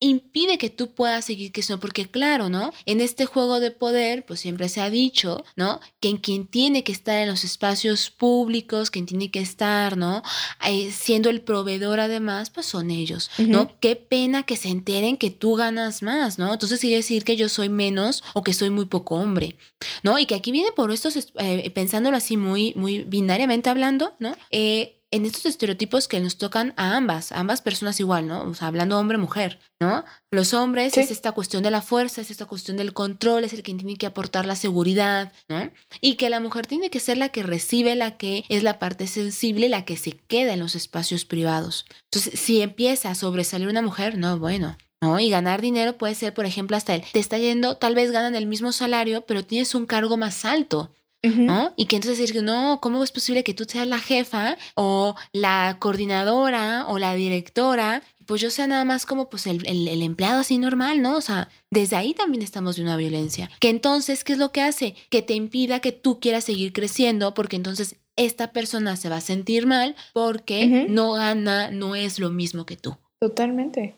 impide que tú puedas seguir creciendo, porque claro, ¿no? En este juego de poder, pues siempre se ha dicho, ¿no? Que en quien tiene que estar en los espacios públicos, quien tiene que estar, ¿no? Eh, siendo el proveedor además, pues son ellos, ¿no? Qué pena que se enteren que tú ganas más, ¿no? Entonces quiere decir que yo soy menos o que soy muy poco hombre, ¿no? Y que aquí viene por estos, eh, pensándolo así muy, muy binariamente hablando, ¿no? Eh, en estos estereotipos que nos tocan a ambas, a ambas personas igual, ¿no? O sea, hablando hombre-mujer, ¿no? Los hombres es esta cuestión de la fuerza, es esta cuestión del control, es el que tiene que aportar la seguridad, ¿no? Y que la mujer tiene que ser la que recibe, la que es la parte sensible, la que se queda en los espacios privados. Entonces, si empieza a sobresalir una mujer, no, bueno, ¿no? Y ganar dinero puede ser, por ejemplo, hasta él. Te está yendo, tal vez ganan el mismo salario, pero tienes un cargo más alto. ¿No? Y que entonces decir, no, ¿cómo es posible que tú seas la jefa o la coordinadora o la directora? Pues yo sea nada más como pues el, el, empleado así normal, ¿no? O sea, desde ahí también estamos de una violencia. Que entonces, ¿qué es lo que hace? Que te impida que tú quieras seguir creciendo porque entonces esta persona se va a sentir mal porque no gana, no es lo mismo que tú. Totalmente.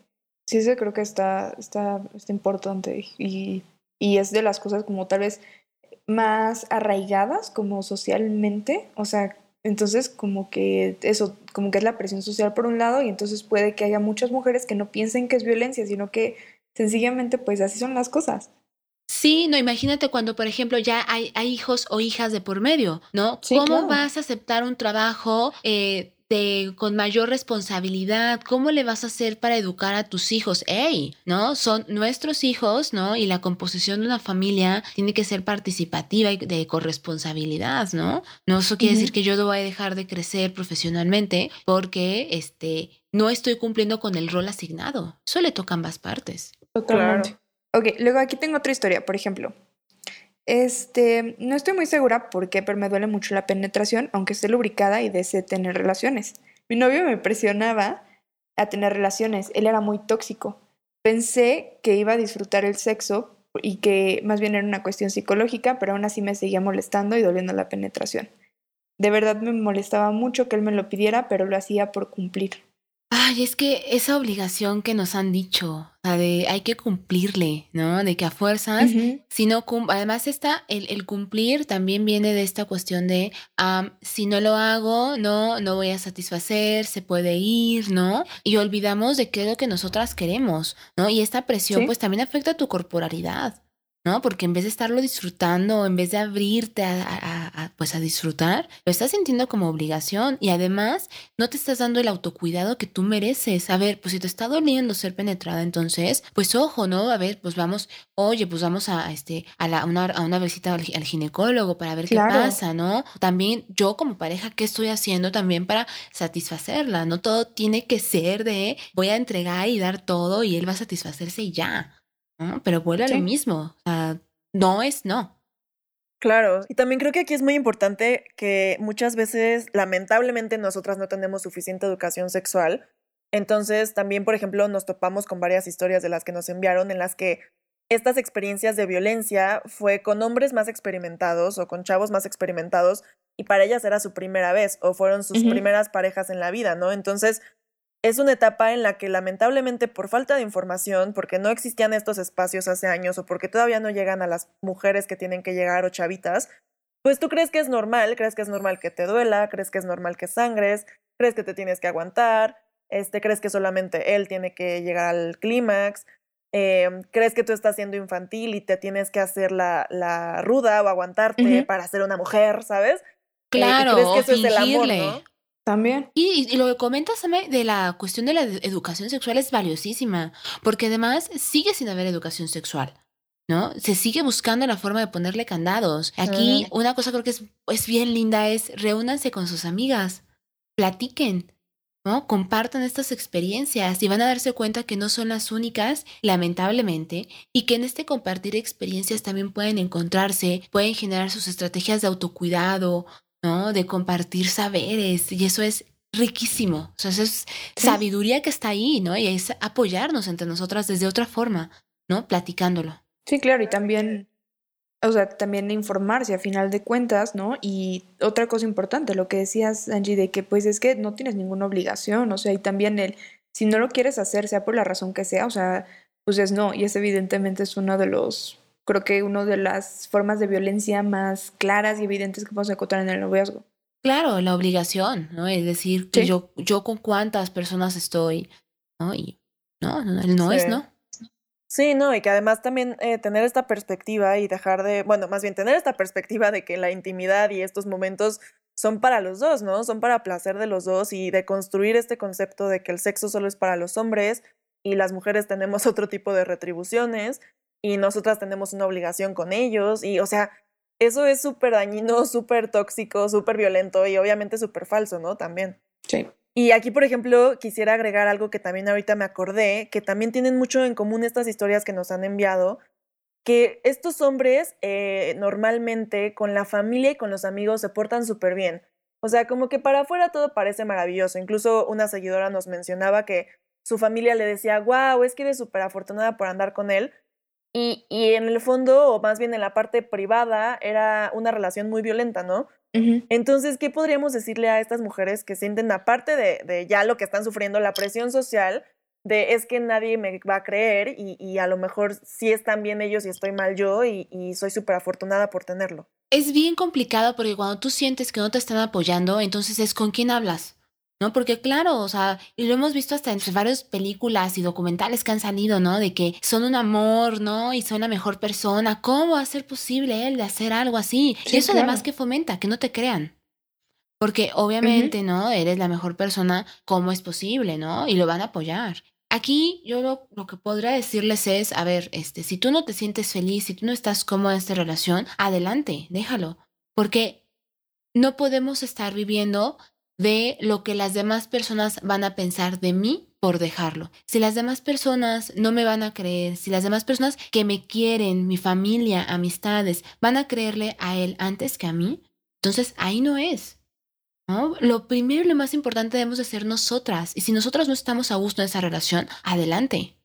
Sí, eso creo que está, está, está importante y, y es de las cosas como tal vez más arraigadas como socialmente, o sea, entonces como que eso, como que es la presión social por un lado y entonces puede que haya muchas mujeres que no piensen que es violencia, sino que sencillamente pues así son las cosas. Sí, no, imagínate cuando, por ejemplo, ya hay, hay hijos o hijas de por medio, ¿no? Sí, ¿Cómo claro. vas a aceptar un trabajo eh, de, con mayor responsabilidad? ¿Cómo le vas a hacer para educar a tus hijos? ¡Ey! ¿No? Son nuestros hijos, ¿no? Y la composición de una familia tiene que ser participativa y de corresponsabilidad, ¿no? No, eso quiere decir que yo no voy a dejar de crecer profesionalmente porque, este, no estoy cumpliendo con el rol asignado. Eso le toca a ambas partes. Totalmente. Ok, luego aquí tengo otra historia, por ejemplo. Este, no estoy muy segura por qué, pero me duele mucho la penetración, aunque esté lubricada y desee tener relaciones. Mi novio me presionaba a tener relaciones, él era muy tóxico. Pensé que iba a disfrutar el sexo y que más bien era una cuestión psicológica, pero aún así me seguía molestando y doliendo la penetración. De verdad me molestaba mucho que él me lo pidiera, pero lo hacía por cumplir. Ay, es que esa obligación que nos han dicho, o sea, de hay que cumplirle, ¿no? De que a fuerzas, Ujú. si no cum- además está el, el cumplir también viene de esta cuestión de am, si no lo hago, no, no voy a satisfacer, se puede ir, ¿no? Y olvidamos de qué es lo que nosotras queremos, ¿no? Y esta presión Sí. pues también afecta a tu corporalidad. ¿No? Porque en vez de estarlo disfrutando, en vez de abrirte a, a- a, pues a disfrutar, lo estás sintiendo como obligación y además no te estás dando el autocuidado que tú mereces. A ver, pues si te está doliendo ser penetrada, entonces, pues ojo, ¿no? A ver, pues vamos, oye, pues vamos a, este, a, la, una, a una visita al, gi- al ginecólogo para ver Claro. qué pasa, ¿no? También yo como pareja, ¿qué estoy haciendo también para satisfacerla? No todo tiene que ser de voy a entregar y dar todo y él va a satisfacerse y ya. ¿No? Pero vuelve a lo mismo. O sea, no es no. Claro, y también creo que aquí es muy importante que muchas veces, lamentablemente, nosotras no tenemos suficiente educación sexual. Entonces, también, por ejemplo, nos topamos con varias historias de las que nos enviaron en las que estas experiencias de violencia fue con hombres más experimentados o con chavos más experimentados y para ellas era su primera vez o fueron sus primeras parejas en la vida, ¿no? Entonces, es una etapa en la que lamentablemente por falta de información, porque no existían estos espacios hace años o porque todavía no llegan a las mujeres que tienen que llegar o chavitas, pues tú crees que es normal, crees que es normal que te duela, crees que es normal que sangres, crees que te tienes que aguantar, este, crees que solamente él tiene que llegar al clímax, eh, crees que tú estás siendo infantil y te tienes que hacer la, la ruda o aguantarte para ser una mujer, ¿sabes? Eh, Claro, crees que eso es el amor. También. Y, y lo que comentas Ame, de la cuestión de la ed- educación sexual es valiosísima, porque además sigue sin haber educación sexual, ¿no? Se sigue buscando la forma de ponerle candados. Aquí una cosa creo que es, es bien linda es reúnanse con sus amigas, platiquen, ¿no? Compartan estas experiencias y van a darse cuenta que no son las únicas, lamentablemente, y que en este compartir experiencias también pueden encontrarse, pueden generar sus estrategias de autocuidado, ¿no? De compartir saberes, y eso es riquísimo. O sea, eso es Sí. sabiduría que está ahí, ¿no? Y es apoyarnos entre nosotras desde otra forma, ¿no? Platicándolo. Sí, claro, y también, o sea, también informarse a final de cuentas, ¿no? Y otra cosa importante, lo que decías, Angie, de que pues es que no tienes ninguna obligación, o sea, y también el, si no lo quieres hacer, sea por la razón que sea, o sea, pues es no, y es evidentemente es uno de los, creo que una de las formas de violencia más claras y evidentes que podemos encontrar en el noviazgo. Claro, la obligación, ¿no? Es decir, que Sí. yo, yo con cuántas personas estoy, ¿no? Y no, no, no es no. Sí, no, y que además también eh, tener esta perspectiva y dejar de, bueno, más bien tener esta perspectiva de que la intimidad y estos momentos son para los dos, ¿no? Son para placer de los dos y de construir este concepto de que el sexo solo es para los hombres y las mujeres tenemos (laughs) otro tipo de retribuciones y nosotras tenemos una obligación con ellos y, o sea, eso es súper dañino, (laughs) súper tóxico, súper violento y obviamente súper falso, ¿no? También. Sí. Y aquí, por ejemplo, quisiera agregar algo que también ahorita me acordé, que también tienen mucho en común estas historias que nos han enviado, que estos hombres eh, normalmente con la familia y con los amigos se portan súper bien. O sea, como que para afuera todo parece maravilloso. Incluso una seguidora nos mencionaba que su familia le decía, wow, es que eres súper afortunada por andar con él. Y, y en el fondo, o más bien en la parte privada, era una relación muy violenta, ¿no? Entonces, ¿qué podríamos decirle a estas mujeres que sienten, aparte de, de ya lo que están sufriendo, la presión social, de es que nadie me va a creer y, y a lo mejor sí están bien ellos y estoy mal yo y, y soy súper afortunada por tenerlo? Es bien complicado porque cuando tú sientes que no te están apoyando, entonces es con quién hablas. ¿No? Porque claro, o sea, y lo hemos visto hasta entre varias películas y documentales que han salido, ¿no? De que son un amor, ¿no? Y son la mejor persona. ¿Cómo va a ser posible él de hacer algo así? Sí, y eso además claro. que fomenta, que no te crean. Porque obviamente, ¿no? Eres la mejor persona, ¿cómo es posible, ¿no? Y lo van a apoyar. Aquí yo lo, lo que podría decirles es, a ver, este, si tú no te sientes feliz, si tú no estás cómoda en esta relación, adelante, déjalo. Porque no podemos estar viviendo de lo que las demás personas van a pensar de mí por dejarlo. Si las demás personas no me van a creer, si las demás personas que me quieren, mi familia, amistades, van a creerle a él antes que a mí, entonces ahí no es. ¿no? Lo primero y lo más importante debemos de ser nosotras. Y si nosotras no estamos a gusto en esa relación, adelante.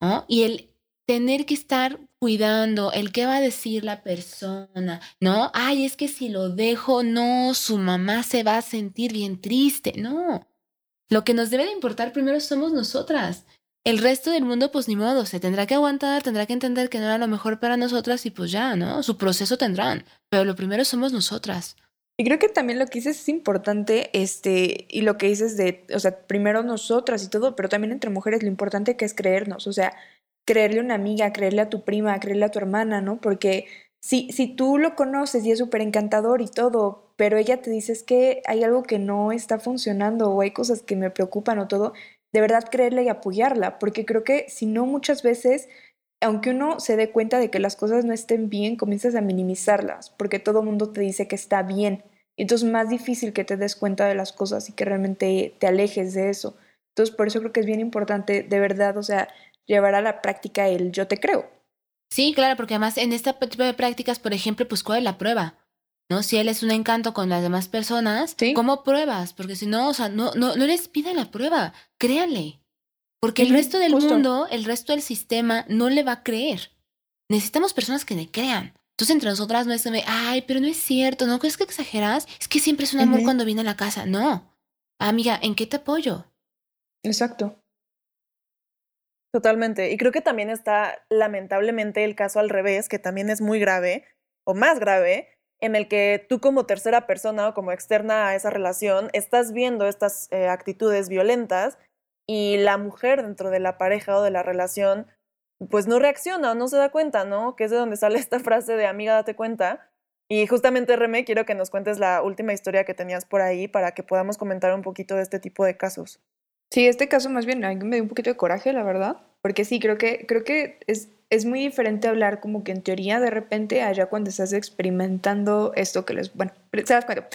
¿no? Y el tener que estar cuidando el qué va a decir la persona, ¿no? Ay, es que si lo dejo, no, su mamá se va a sentir bien triste. No. Lo que nos debe de importar primero somos nosotras. El resto del mundo, pues ni modo, se tendrá que aguantar, tendrá que entender que no era lo mejor para nosotras y pues ya, ¿no? Su proceso tendrán. Pero lo primero somos nosotras. Y creo que también lo que dices es importante, este, y lo que dices de, o sea, primero nosotras y todo, pero también entre mujeres lo importante que es creernos, o sea, creerle a una amiga, creerle a tu prima, creerle a tu hermana, ¿no? Porque si, si tú lo conoces y es súper encantador y todo, pero ella te dice es que hay algo que no está funcionando o hay cosas que me preocupan o todo, de verdad creerle y apoyarla, porque creo que si no muchas veces aunque uno se dé cuenta de que las cosas no estén bien, comienzas a minimizarlas, porque todo el mundo te dice que está bien. Y entonces es más difícil que te des cuenta de las cosas y que realmente te alejes de eso. Entonces por eso creo que es bien importante, de verdad, o sea, llevar a la práctica el yo te creo. Sí, claro, porque además en este tipo de prácticas, por ejemplo, pues cuál es la prueba. ¿No? Si él es un encanto con las demás personas, Sí. ¿cómo pruebas? Porque si no, o sea, no, no, no les pida la prueba, créanle. Porque el resto del justo. mundo, el resto del sistema no le va a creer. Necesitamos personas que le crean. Entonces entre nosotras no es de, ay, pero no es cierto, ¿no crees que exageras? Es que siempre es un amor cuando viene a la casa. No. Amiga, ¿en qué te apoyo? Exacto. Totalmente. Y creo que también está lamentablemente el caso al revés, que también es muy grave, o más grave, en el que tú como tercera persona o como externa a esa relación estás viendo estas eh, actitudes violentas y la mujer dentro de la pareja o de la relación pues no reacciona o no se da cuenta, ¿no? Que es de donde (laughs) sale esta frase de amiga, date cuenta. Y justamente, Reme, quiero que nos cuentes la última historia que tenías por ahí para que podamos comentar un poquito de este tipo de casos. Sí, este caso más bien a mí me dio un poquito de coraje, la verdad, porque sí, creo que, creo que es, es muy diferente hablar como que en teoría de repente allá cuando estás experimentando esto que les, bueno, se das cuenta.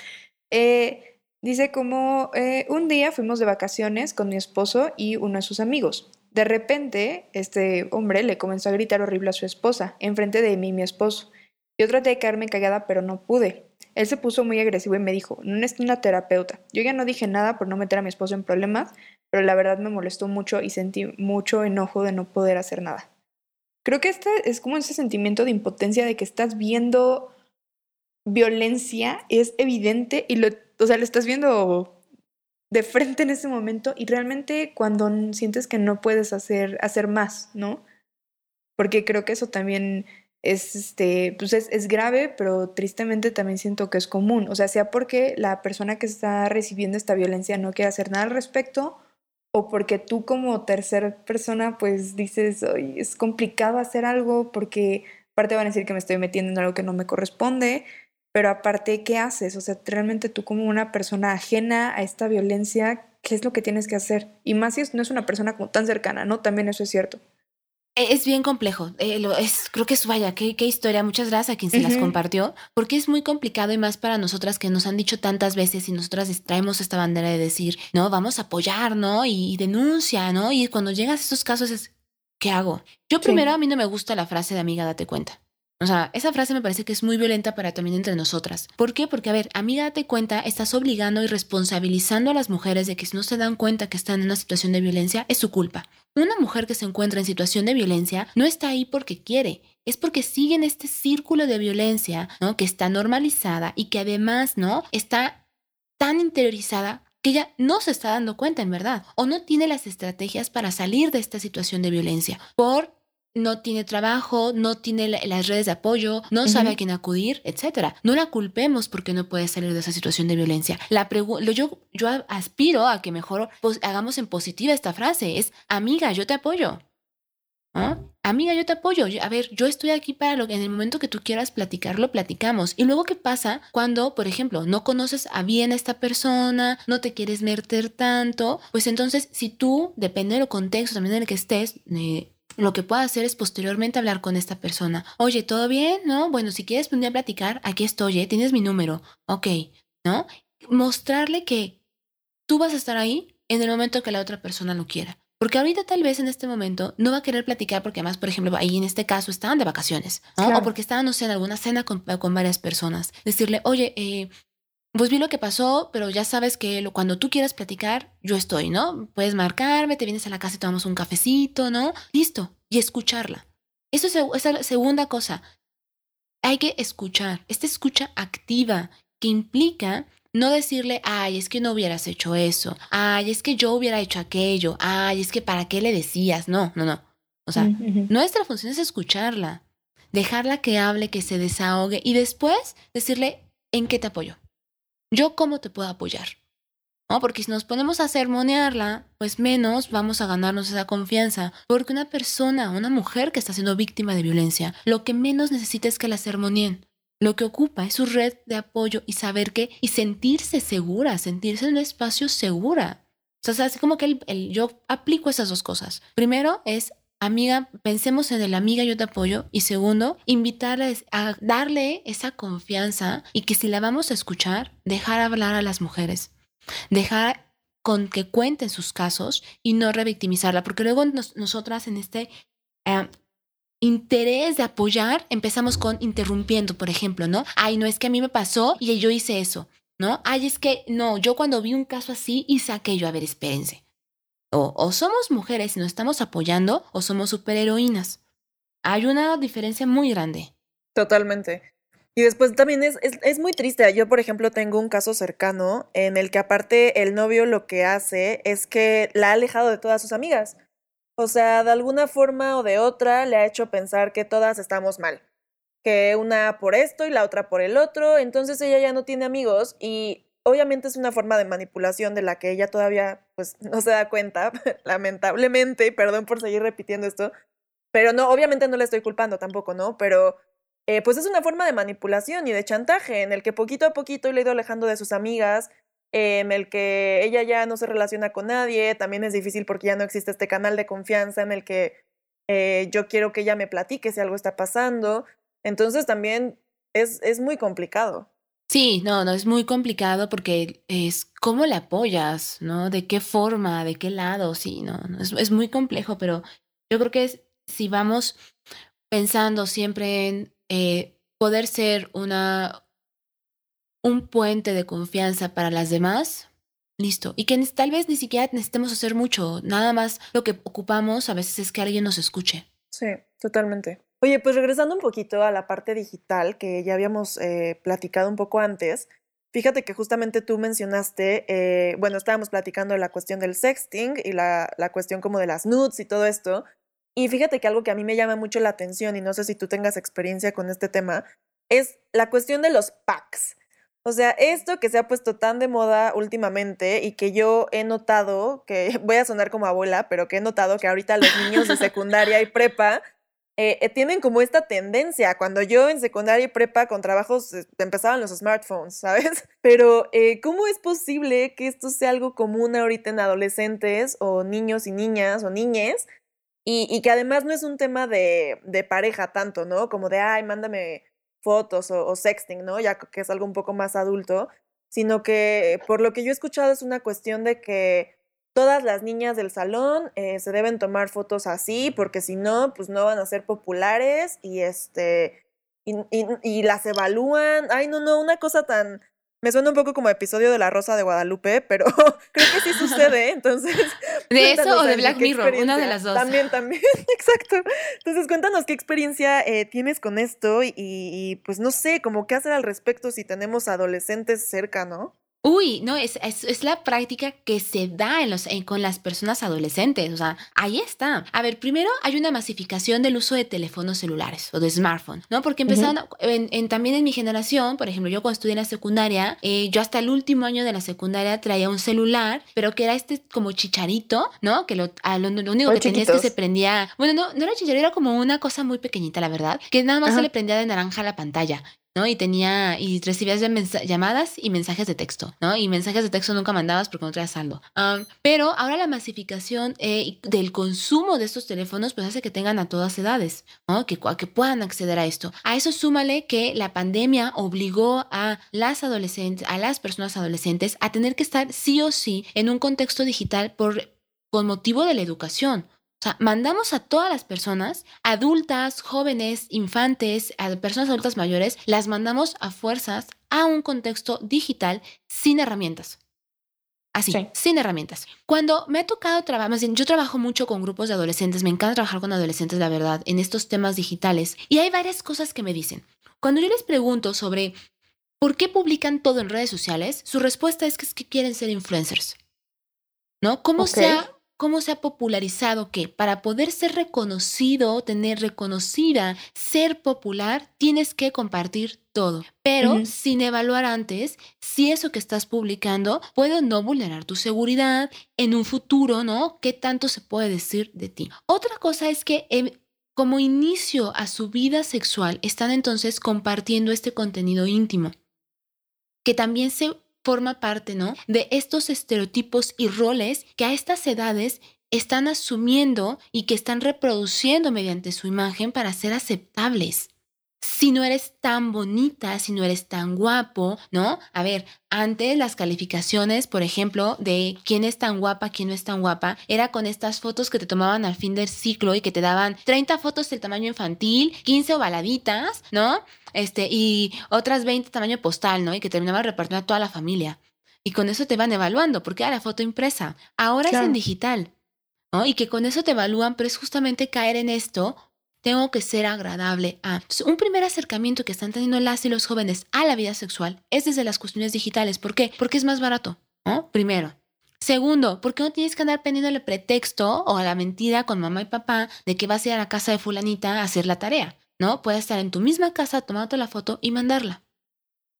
Eh, dice como eh, un día fuimos de vacaciones con mi esposo y uno de sus amigos. De repente, este hombre le comenzó a gritar horrible a su esposa, enfrente de mí y mi esposo. Yo traté de quedarme callada, pero no pude. Él se puso muy agresivo y me dijo, no necesito una terapeuta. Yo ya no dije nada por no meter a mi esposo en problemas, pero la verdad me molestó mucho y sentí mucho enojo de no poder hacer nada. Creo que este es como ese sentimiento de impotencia de que estás viendo violencia, es evidente y lo, o sea, lo estás viendo de frente en ese momento y realmente cuando sientes que no puedes hacer, hacer más, ¿no? Porque creo que eso también es, este, pues es, es grave, pero tristemente también siento que es común. O sea, sea porque la persona que está recibiendo esta violencia no quiere hacer nada al respecto, o porque tú como tercera persona pues dices, "Ay, es complicado hacer algo porque aparte van a decir que me estoy metiendo en algo que no me corresponde, pero aparte, ¿qué haces? O sea, realmente tú como una persona ajena a esta violencia, ¿qué es lo que tienes que hacer? Y más si no es una persona como tan cercana, ¿no? También eso es cierto. Eh, Es bien complejo. eh, lo- es, creo que es, vaya, qué, qué historia. Muchas gracias a quien se las compartió, porque es muy complicado y más para nosotras que nos han dicho tantas veces y nosotras traemos esta bandera de decir, no, vamos a apoyar, ¿no? Y, y denuncia, ¿no? Y cuando llegas a estos casos es, ¿qué hago? Yo Sí. primero a mí no me gusta la frase de amiga, date cuenta. O sea, esa frase me parece que es muy violenta para también entre nosotras. ¿Por qué? Porque, a ver, amiga, date cuenta, estás obligando y responsabilizando a las mujeres de que si no se dan cuenta que están en una situación de violencia, es su culpa. Una mujer que se encuentra en situación de violencia no está ahí porque quiere, es porque sigue en este círculo de violencia, ¿no? Que está normalizada y que además, ¿no? Está tan interiorizada que ella no se está dando cuenta en verdad o no tiene las estrategias para salir de esta situación de violencia por no tiene trabajo, no tiene las redes de apoyo, no sabe a quién acudir, etc. No la culpemos porque no puede salir de esa situación de violencia. La yo, yo aspiro a que mejor pues, hagamos en positiva esta frase, es, amiga, yo te apoyo. Amiga, yo te apoyo. A ver, yo estoy aquí para lo que en el momento que tú quieras platicarlo, platicamos. Y luego, ¿qué pasa cuando, por ejemplo, no conoces a bien a esta persona, no te quieres meter tanto? Pues entonces, si tú, depende del contexto también en el que estés, eh, lo que puedo hacer es posteriormente hablar con esta persona. Oye, ¿todo bien? ¿No? Bueno, si quieres venir a platicar, aquí estoy, ¿eh? tienes mi número. Ok, ¿no? Mostrarle que tú vas a estar ahí en el momento que la otra persona lo quiera. Porque ahorita tal vez en este momento no va a querer platicar porque además, por ejemplo, ahí en este caso estaban de vacaciones, ¿no? O porque estaban, no sé, en alguna cena con, con varias personas. Decirle, oye, eh, pues vi lo que pasó, pero ya sabes que cuando tú quieras platicar, yo estoy, ¿no? Puedes marcarme, te vienes a la casa y tomamos un cafecito, ¿no? Listo. Y escucharla. Eso es, la segunda cosa. Hay que escuchar. Esta escucha activa que implica no decirle, ay, es que no hubieras hecho eso, ay, es que yo hubiera hecho aquello, ay, es que para qué le decías. No, no, no. O sea, nuestra función es escucharla, dejarla que hable, que se desahogue y después decirle en qué te apoyo. ¿Yo cómo te puedo apoyar? ¿No? Porque si nos ponemos a sermonearla, pues menos vamos a ganarnos esa confianza. Porque una persona, una mujer que está siendo víctima de violencia, lo que menos necesita es que la sermoneen. Lo que ocupa es su red de apoyo y saber que, y sentirse segura, sentirse en un espacio segura. O sea, así como que el, yo aplico esas dos cosas. Primero es amiga, pensemos en el amiga yo te apoyo y segundo, invitarle a darle esa confianza y que si la vamos a escuchar, dejar hablar a las mujeres, dejar con que cuenten sus casos y no revictimizarla, porque luego nosotras en este eh, interés de apoyar empezamos con interrumpiendo, por ejemplo, ¿no? Ay, no es que a mí me pasó y yo hice eso, ¿no? Ay, es que no, yo cuando vi un caso así hice aquello, a ver, espérense. O, somos mujeres y nos estamos apoyando o somos superheroínas. Hay una diferencia muy grande. Totalmente. Y después también es, es, muy triste. Yo, por ejemplo, tengo un caso cercano en el que aparte el novio lo que hace es que la ha alejado de todas sus amigas. O sea, de alguna forma o de otra le ha hecho pensar que todas estamos mal. Que una por esto y la otra por el otro. Entonces ella ya no tiene amigos y obviamente es una forma de manipulación de la que ella todavía pues no se da cuenta, (laughs) lamentablemente, perdón por seguir repitiendo esto, pero no, obviamente no le estoy culpando tampoco, ¿no? Pero eh, pues es una forma de manipulación y de chantaje en el que poquito a poquito le ido alejando de sus amigas, en el que ella ya no se relaciona con nadie, también es difícil porque ya no existe este canal de confianza en el que eh, yo quiero que ella me platique si algo está pasando, entonces también es, es muy complicado. Sí, no, no, es muy complicado porque es cómo le apoyas, ¿no? ¿De qué forma? ¿De qué lado? Sí, no, es, muy complejo, pero yo creo que si vamos pensando siempre en eh, poder ser una, un puente de confianza para las demás, listo. Y que tal vez ni siquiera necesitemos hacer mucho, nada más lo que ocupamos a veces es que alguien nos escuche. Sí, totalmente. Oye, pues regresando un poquito a la parte digital que ya habíamos eh, platicado un poco antes, fíjate que justamente tú mencionaste, eh, bueno, estábamos platicando de la cuestión del sexting y la, la cuestión como de las nudes y todo esto, y fíjate que algo que a mí me llama mucho la atención, y no sé si tú tengas experiencia con este tema, es la cuestión de los packs. O sea, esto que se ha puesto tan de moda últimamente y que yo he notado, que (laughs) voy a sonar como abuela, pero que he notado que ahorita los niños de secundaria y prepa eh, eh, tienen como esta tendencia. Cuando yo en secundaria y prepa con trabajos eh, empezaban los smartphones, ¿sabes? (laughs) Pero ¿cómo es posible que esto sea algo común ahorita en adolescentes o niños y niñas o niñes? Y, que además no es un tema de, de, pareja tanto, ¿no? Como de, ay, mándame fotos o, o sexting, ¿no? Ya que es algo un poco más adulto, sino que por lo que yo he escuchado es una cuestión de que todas las niñas del salón eh, se deben tomar fotos así, porque si no, pues no van a ser populares y este y, y, las evalúan. Ay, no, no, una cosa tan, Me suena un poco como episodio de La Rosa de Guadalupe, pero (laughs) creo que sí sucede, entonces... (laughs) ¿De eso o de Black ¿qué Mirror? Una de las dos. También, también, (laughs) exacto. Entonces cuéntanos qué experiencia eh, tienes con esto y, y, pues no sé, como qué hacer al respecto si tenemos adolescentes cerca, ¿no? Uy, no, es, es, es la práctica que se da en los, en- con las personas adolescentes. O sea, ahí está. A ver, primero hay una masificación del uso de teléfonos celulares o de smartphone, ¿no? Porque empezaron, en, en- también en mi generación, por ejemplo, yo cuando estudié en la secundaria, eh, yo hasta el último año de la secundaria traía un celular, pero que era este como chicharito, ¿no? Que lo, a lo, lo único Muy que tenía es que se prendía, bueno, no, no era chicharito, era como una cosa muy pequeñita, la verdad, que nada más Ajá. se le prendía de naranja a la pantalla. ¿No? Y tenía, y recibías llamadas y mensajes de texto, ¿no? Y mensajes de texto nunca mandabas porque no traías saldo. Pero ahora la masificación eh, del consumo de estos teléfonos pues hace que tengan a todas edades, ¿no? Que, que puedan acceder a esto. A eso súmale que la pandemia obligó a las adolescentes, a las personas adolescentes a tener que estar sí o sí en un contexto digital por, con motivo de la educación. O sea, mandamos a todas las personas, adultas, jóvenes, infantes, a personas adultas mayores, las mandamos a fuerzas a un contexto digital sin herramientas. Así, Sí. sin herramientas. Cuando me ha tocado trabajar, más bien, yo trabajo mucho con grupos de adolescentes, me encanta trabajar con adolescentes, la verdad, en estos temas digitales. Y hay varias cosas que me dicen. Cuando yo les pregunto sobre por qué publican todo en redes sociales, su respuesta es que, es que quieren ser influencers. ¿No? ¿Cómo, Ok. se ha, ¿Cómo se ha popularizado que para poder ser reconocido, tener reconocida, ser popular, tienes que compartir todo, pero sin evaluar antes si eso que estás publicando puede o no vulnerar tu seguridad en un futuro, ¿no? ¿Qué tanto se puede decir de ti? Otra cosa es que em, como inicio a su vida sexual están entonces compartiendo este contenido íntimo, que también se forma parte, ¿no? De estos estereotipos y roles que a estas edades están asumiendo y que están reproduciendo mediante su imagen para ser aceptables. Si no eres tan bonita, si no eres tan guapo, ¿no? A ver, antes las calificaciones, por ejemplo, de quién es tan guapa, quién no es tan guapa, era con estas fotos que te tomaban al fin del ciclo y que te daban 30 fotos del tamaño infantil, 15 ovaladitas, ¿no? Este, y otras 20 tamaño postal, ¿no? Y que terminaban repartiendo a toda la familia. Y con eso te van evaluando, porque era la foto impresa. Ahora es en digital, ¿no? Y que con eso te evalúan, pero es justamente caer en esto. Tengo que ser agradable a. Un primer acercamiento que están teniendo las y los jóvenes a la vida sexual es desde las cuestiones digitales. ¿Por qué? Porque es más barato, ¿no? Primero. Segundo, porque no tienes que andar pendiendo pretexto o a la mentira con mamá y papá de que vas a ir a la casa de fulanita a hacer la tarea, ¿no? Puedes estar en tu misma casa tomándote la foto y mandarla.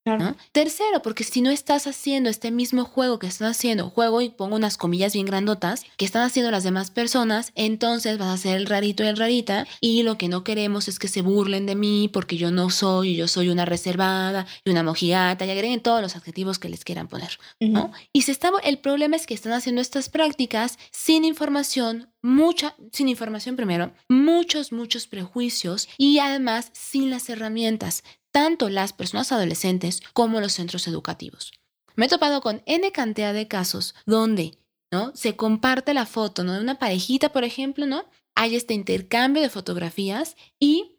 Claro. ¿no? Tercero, porque si no estás haciendo este mismo juego que están haciendo, juego y pongo unas comillas bien grandotas, que están haciendo las demás personas, entonces vas a ser el rarito y el rarita y lo que no queremos es que se burlen de mí porque yo no soy, yo soy una reservada y una mojigata y agreguen todos los adjetivos que les quieran poner. ¿no? Y se está, el problema es que están haciendo estas prácticas sin información, mucha, sin información primero, muchos, muchos prejuicios y además sin las herramientas, tanto las personas adolescentes como los centros educativos. Me he topado con N cantidad de casos donde, ¿no? Se comparte la foto, ¿no? De una parejita, por ejemplo, ¿no? Hay este intercambio de fotografías y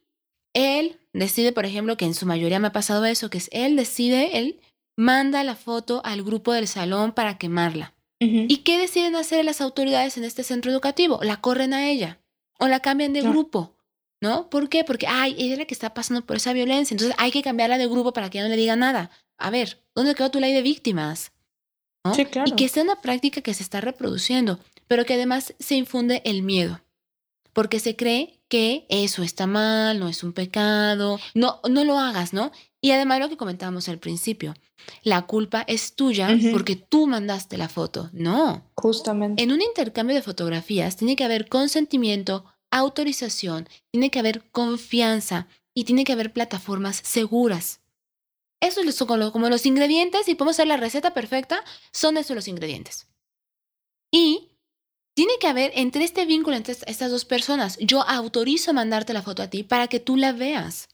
él decide, por ejemplo, que en su mayoría me ha pasado eso, que es él decide, él manda la foto al grupo del salón para quemarla. ¿Y qué deciden hacer las autoridades en este centro educativo? La corren a ella o la cambian de grupo. ¿No? ¿Por qué? Porque, ay, ella es la que está pasando por esa violencia. Entonces hay que cambiarla de grupo para que ya no le diga nada. A ver, ¿dónde quedó tu ley de víctimas? ¿No? Sí, claro. Y que sea una práctica que se está reproduciendo, pero que además se infunde el miedo. Porque se cree que eso está mal, no es un pecado, no, no lo hagas, ¿no? Y además lo que comentábamos al principio, la culpa es tuya porque tú mandaste la foto. No, Justamente. en un intercambio de fotografías tiene que haber consentimiento, autorización, tiene que haber confianza y tiene que haber plataformas seguras. Eso es como, los ingredientes, y podemos hacer la receta perfecta, son esos los ingredientes. Y tiene que haber entre este vínculo entre est- estas dos personas, yo autorizo mandarte la foto a ti para que tú la veas,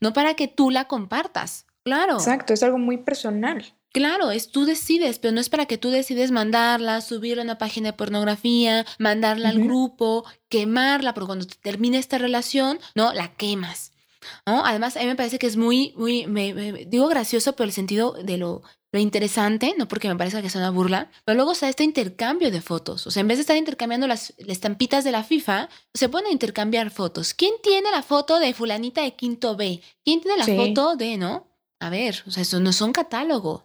no para que tú la compartas. Claro. Exacto, es algo muy personal. Claro, es tú decides, pero no es para que tú decides mandarla, subirla a una página de pornografía, mandarla al grupo, quemarla, porque cuando te termine esta relación, no, la quemas. ¿no? Además, a mí me parece que es muy, muy, me, me- digo gracioso, pero el sentido de lo, lo interesante, no porque me parezca que sea una burla, pero luego está este intercambio de fotos. O sea, en vez de estar intercambiando las, estampitas de la FIFA, se pueden intercambiar fotos. ¿Quién tiene la foto de fulanita de quinto B? ¿Quién tiene la foto de, no? A ver, o sea, eso no es un catálogo,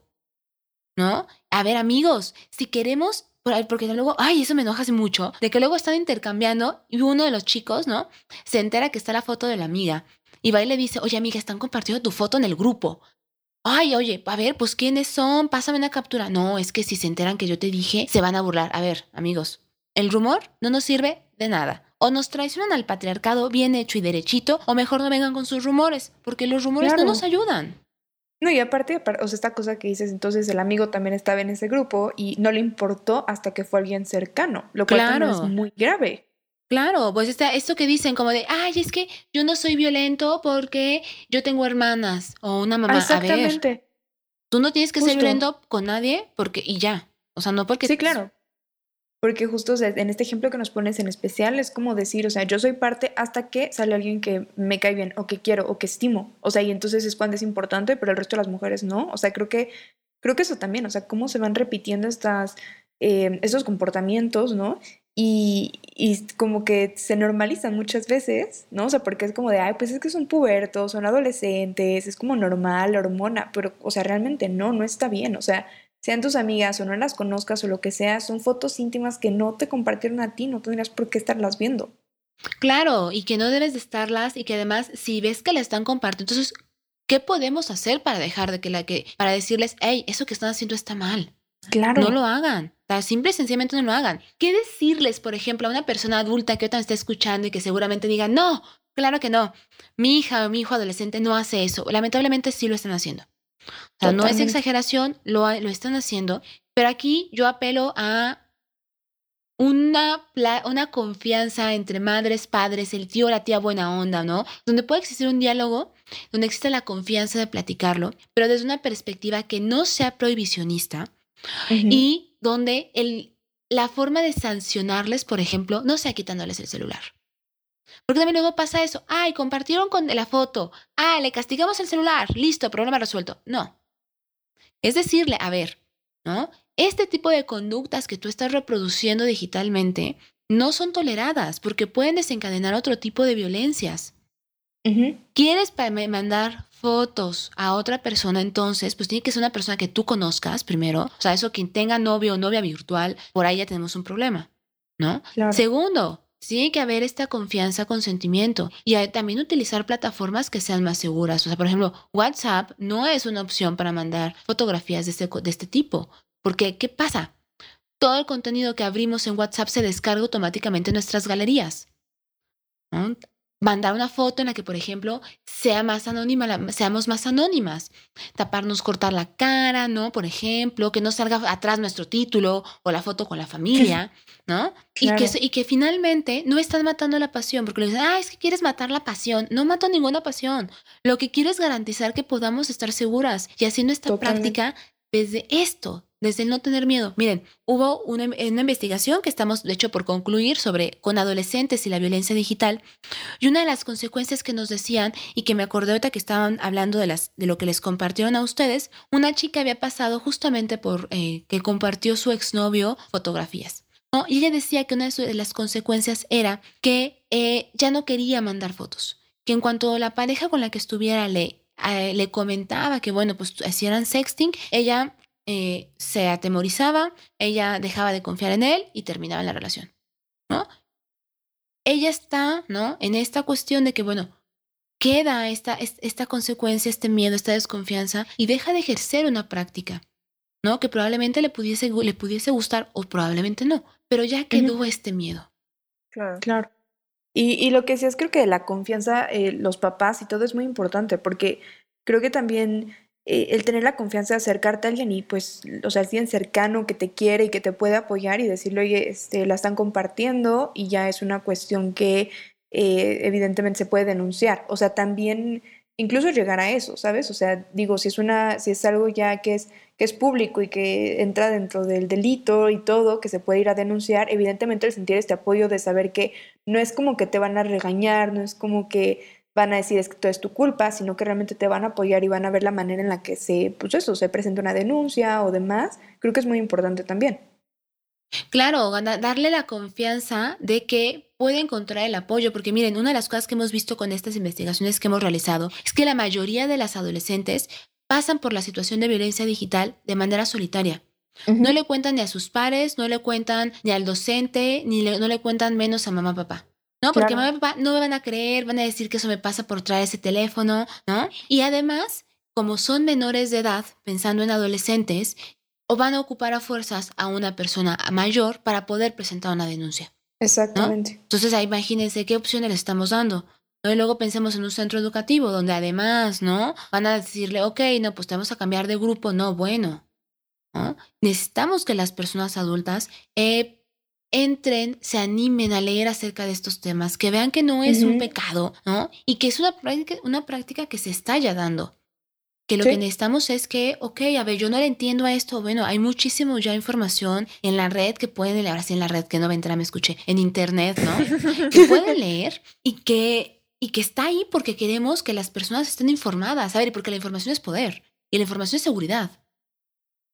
¿no? A ver, amigos, si queremos porque luego, ay, eso me enoja así mucho, de que luego están intercambiando y uno de los chicos, ¿no? Se entera que está la foto de la amiga y va y le dice, oye amiga, están compartiendo tu foto en el grupo. Ay, oye, a ver, pues quiénes son, pásame una captura. No, es que si se enteran que yo te dije, se van a burlar. A ver, amigos, el rumor no nos sirve de nada. O nos traicionan al patriarcado bien hecho y derechito, o mejor no vengan con sus rumores, porque los rumores no nos ayudan. No, y aparte, o sea, esta cosa que dices, entonces el amigo también estaba en ese grupo y no le importó hasta que fue alguien cercano, lo cual es muy grave. Claro, pues está esto que dicen como de, ay, es que yo no soy violento porque yo tengo hermanas o una mamá. Exactamente. A ver, tú no tienes que ser violento con nadie porque y ya. O sea, no porque... Sí, claro. Porque justo en este ejemplo que nos pones en especial es como decir, o sea, yo soy parte hasta que sale alguien que me cae bien o que quiero o que estimo. O sea, y entonces es cuando es importante, pero el resto de las mujeres no. O sea, creo que, creo que eso también, o sea, cómo se van repitiendo estas, eh, estos comportamientos, ¿no? Y, y, como que se normalizan muchas veces, ¿no? O sea, porque es como de, ay, pues es que son pubertos, son adolescentes, es como normal, hormona, pero, o sea, realmente no, no está bien, o sea, sean tus amigas o no las conozcas o lo que sea, son fotos íntimas que no te compartieron a ti, no tendrías por qué estarlas viendo. Claro, y que no debes de estarlas y que además si ves que la están compartiendo, entonces, ¿qué podemos hacer para dejar de que la que, para decirles, hey, eso que están haciendo está mal? Claro. No lo hagan. simple y sencillamente no lo hagan. ¿Qué decirles, por ejemplo, a una persona adulta que otra está escuchando y que seguramente diga, no, claro que no, mi hija o mi hijo adolescente no hace eso? Lamentablemente sí lo están haciendo. O sea, no es exageración, lo, lo están haciendo, pero aquí yo apelo a una, una confianza entre madres, padres, el tío, la tía buena onda, ¿no? Donde puede existir un diálogo, donde existe la confianza de platicarlo, pero desde una perspectiva que no sea prohibicionista y donde el, la forma de sancionarles, por ejemplo, no sea quitándoles el celular. Porque también luego pasa eso, ay, compartieron con la foto, ah, le castigamos el celular, listo, problema resuelto. No. Es decirle, a ver, ¿no? Este tipo de conductas que tú estás reproduciendo digitalmente no son toleradas porque pueden desencadenar otro tipo de violencias. ¿Quieres mandar fotos a otra persona entonces? Pues tiene que ser una persona que tú conozcas primero. O sea, eso quien tenga novio o novia virtual, por ahí ya tenemos un problema, ¿no? Segundo, tiene que haber esta confianza, consentimiento y también utilizar plataformas que sean más seguras. O sea, por ejemplo, WhatsApp no es una opción para mandar fotografías de este, de este tipo. Porque, ¿qué pasa? Todo el contenido que abrimos en WhatsApp se descarga automáticamente en nuestras galerías mandar una foto en la que, por ejemplo, sea más anónima, seamos más anónimas. Taparnos, cortar la cara, ¿no? Por ejemplo, que no salga atrás nuestro título o la foto con la familia, ¿no? Y, que, y que finalmente no están matando la pasión, porque le dicen, ah, es que quieres matar la pasión. No mato ninguna pasión. Lo que quiero es garantizar que podamos estar seguras y haciendo esta práctica desde esto, desde no tener miedo. Miren, hubo una, una, investigación que estamos, de hecho, por concluir sobre con adolescentes y la violencia digital. Y una de las consecuencias que nos decían, y que me acordé ahorita que estaban hablando de, las, de lo que les compartieron a ustedes, una chica había pasado justamente por eh, que compartió su exnovio fotografías. Y ella decía que una de las consecuencias era que eh, ya no quería mandar fotos. Que en cuanto la pareja con la que estuviera le, eh, le comentaba que, bueno, pues eran sexting, ella eh, se atemorizaba, ella dejaba de confiar en él y terminaba la relación, ¿no? Ella está, ¿no? En esta cuestión de que, bueno, queda esta, esta consecuencia, este miedo, esta desconfianza y deja de ejercer una práctica, ¿no? Que probablemente le pudiese, le pudiese gustar o probablemente no, pero ya quedó este miedo. Claro. Claro. Y, y, lo que sí es creo que la confianza, eh, los papás y todo es muy importante porque creo que también eh, el tener la confianza de acercarte a alguien y pues, o sea, alguien cercano que te quiere y que te puede apoyar y decirle, oye, este, la están compartiendo y ya es una cuestión que eh, evidentemente se puede denunciar. O sea, también incluso llegar a eso, ¿sabes? O sea, digo, si es una, si es algo ya que es, que es público y que entra dentro del delito y todo, que se puede ir a denunciar, evidentemente el sentir este apoyo de saber que no es como que te van a regañar, no es como que van a decir es que todo es tu culpa, sino que realmente te van a apoyar y van a ver la manera en la que se, pues eso, se presenta una denuncia o demás. Creo que es muy importante también. Claro, darle la confianza de que puede encontrar el apoyo, porque miren, una de las cosas que hemos visto con estas investigaciones que hemos realizado es que la mayoría de las adolescentes pasan por la situación de violencia digital de manera solitaria. No le cuentan ni a sus pares, no le cuentan ni al docente, ni no le cuentan menos a mamá papá. ¿No? Porque mamá y papá no me van a creer, van a decir que eso me pasa por traer ese teléfono, ¿no? Y además, como son menores de edad, pensando en adolescentes, o van a ocupar a fuerzas a una persona mayor para poder presentar una denuncia. Exactamente. Entonces, ahí imagínense qué opciones le estamos dando. Y luego pensemos en un centro educativo donde además, ¿no? Van a decirle, ok, no, pues te vamos a cambiar de grupo. No, bueno. Necesitamos que las personas adultas eh, entren, se animen a leer acerca de estos temas, que vean que no es un pecado, ¿no? Y que es una práctica, una práctica que se está ya dando. Que lo que necesitamos es que, ok, a ver, yo no le entiendo a esto. Bueno, hay muchísimo ya información en la red que pueden leer, ahora sí en la red, que no entera, me escuché, en internet, ¿no? (laughs) que pueden leer y que, y que está ahí porque queremos que las personas estén informadas, a ver, porque la información es poder y la información es seguridad.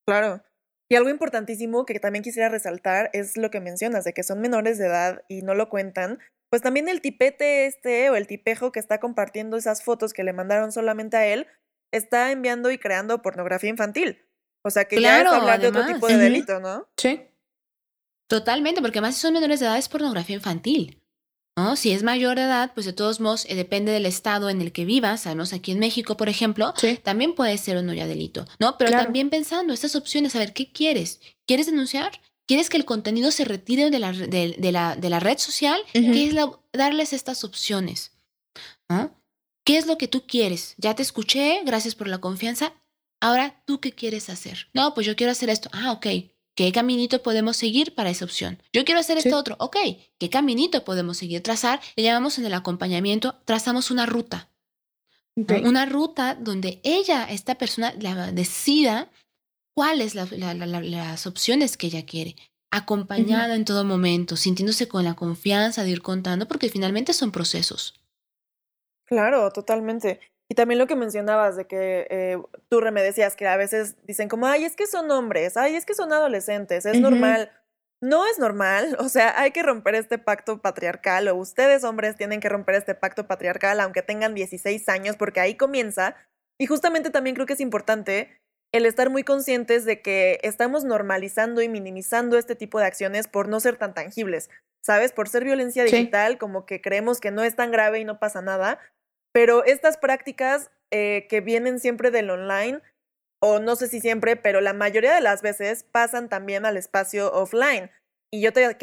Claro. Y algo importantísimo que también quisiera resaltar es lo que mencionas, de que son menores de edad y no lo cuentan. Pues también el tipete este o el tipejo que está compartiendo esas fotos que le mandaron solamente a él, está enviando y creando pornografía infantil. O sea que ya es hablar de otro tipo de delito, ¿no? Sí. Totalmente, porque además si son menores de edad es pornografía infantil. ¿No? Si es mayor de edad, pues de todos modos eh, depende del estado en el que vivas. Sabemos aquí en México, por ejemplo, también puede ser o no ya delito, ¿no? Pero también pensando estas opciones, a ver, ¿qué quieres? ¿Quieres denunciar? ¿Quieres que el contenido se retire de la, de, la, de la red social? ¿Qué es darles estas opciones? ¿Qué es lo que tú quieres? Ya te escuché, gracias por la confianza. Ahora, ¿tú qué quieres hacer? No, pues yo quiero hacer esto. Ah, ok. ¿Qué caminito podemos seguir para esa opción? Yo quiero hacer esto otro. Ok. ¿Qué caminito podemos seguir? Trazar, le llamamos en el acompañamiento, trazamos una ruta. Una ruta donde ella, esta persona, decida cuáles la, las opciones que ella quiere. Acompañada en todo momento, sintiéndose con la confianza de ir contando, porque finalmente son procesos. Claro, totalmente. Y también lo que mencionabas de que eh, tú me decías que a veces dicen como, ay, es que son hombres, ay, es que son adolescentes, es normal. No es normal, (laughs) o sea, hay que romper este pacto patriarcal, o ustedes hombres tienen que romper este pacto patriarcal aunque tengan 16 años, porque ahí comienza. Y justamente también creo que es importante el estar muy conscientes de que estamos normalizando y minimizando este tipo de acciones por no ser tan tangibles, ¿sabes? Por ser violencia digital, como que creemos que no es tan grave y no pasa nada, pero estas prácticas eh, que vienen siempre del online, o no sé si siempre, pero la mayoría de las veces pasan también al espacio offline. Y yo te,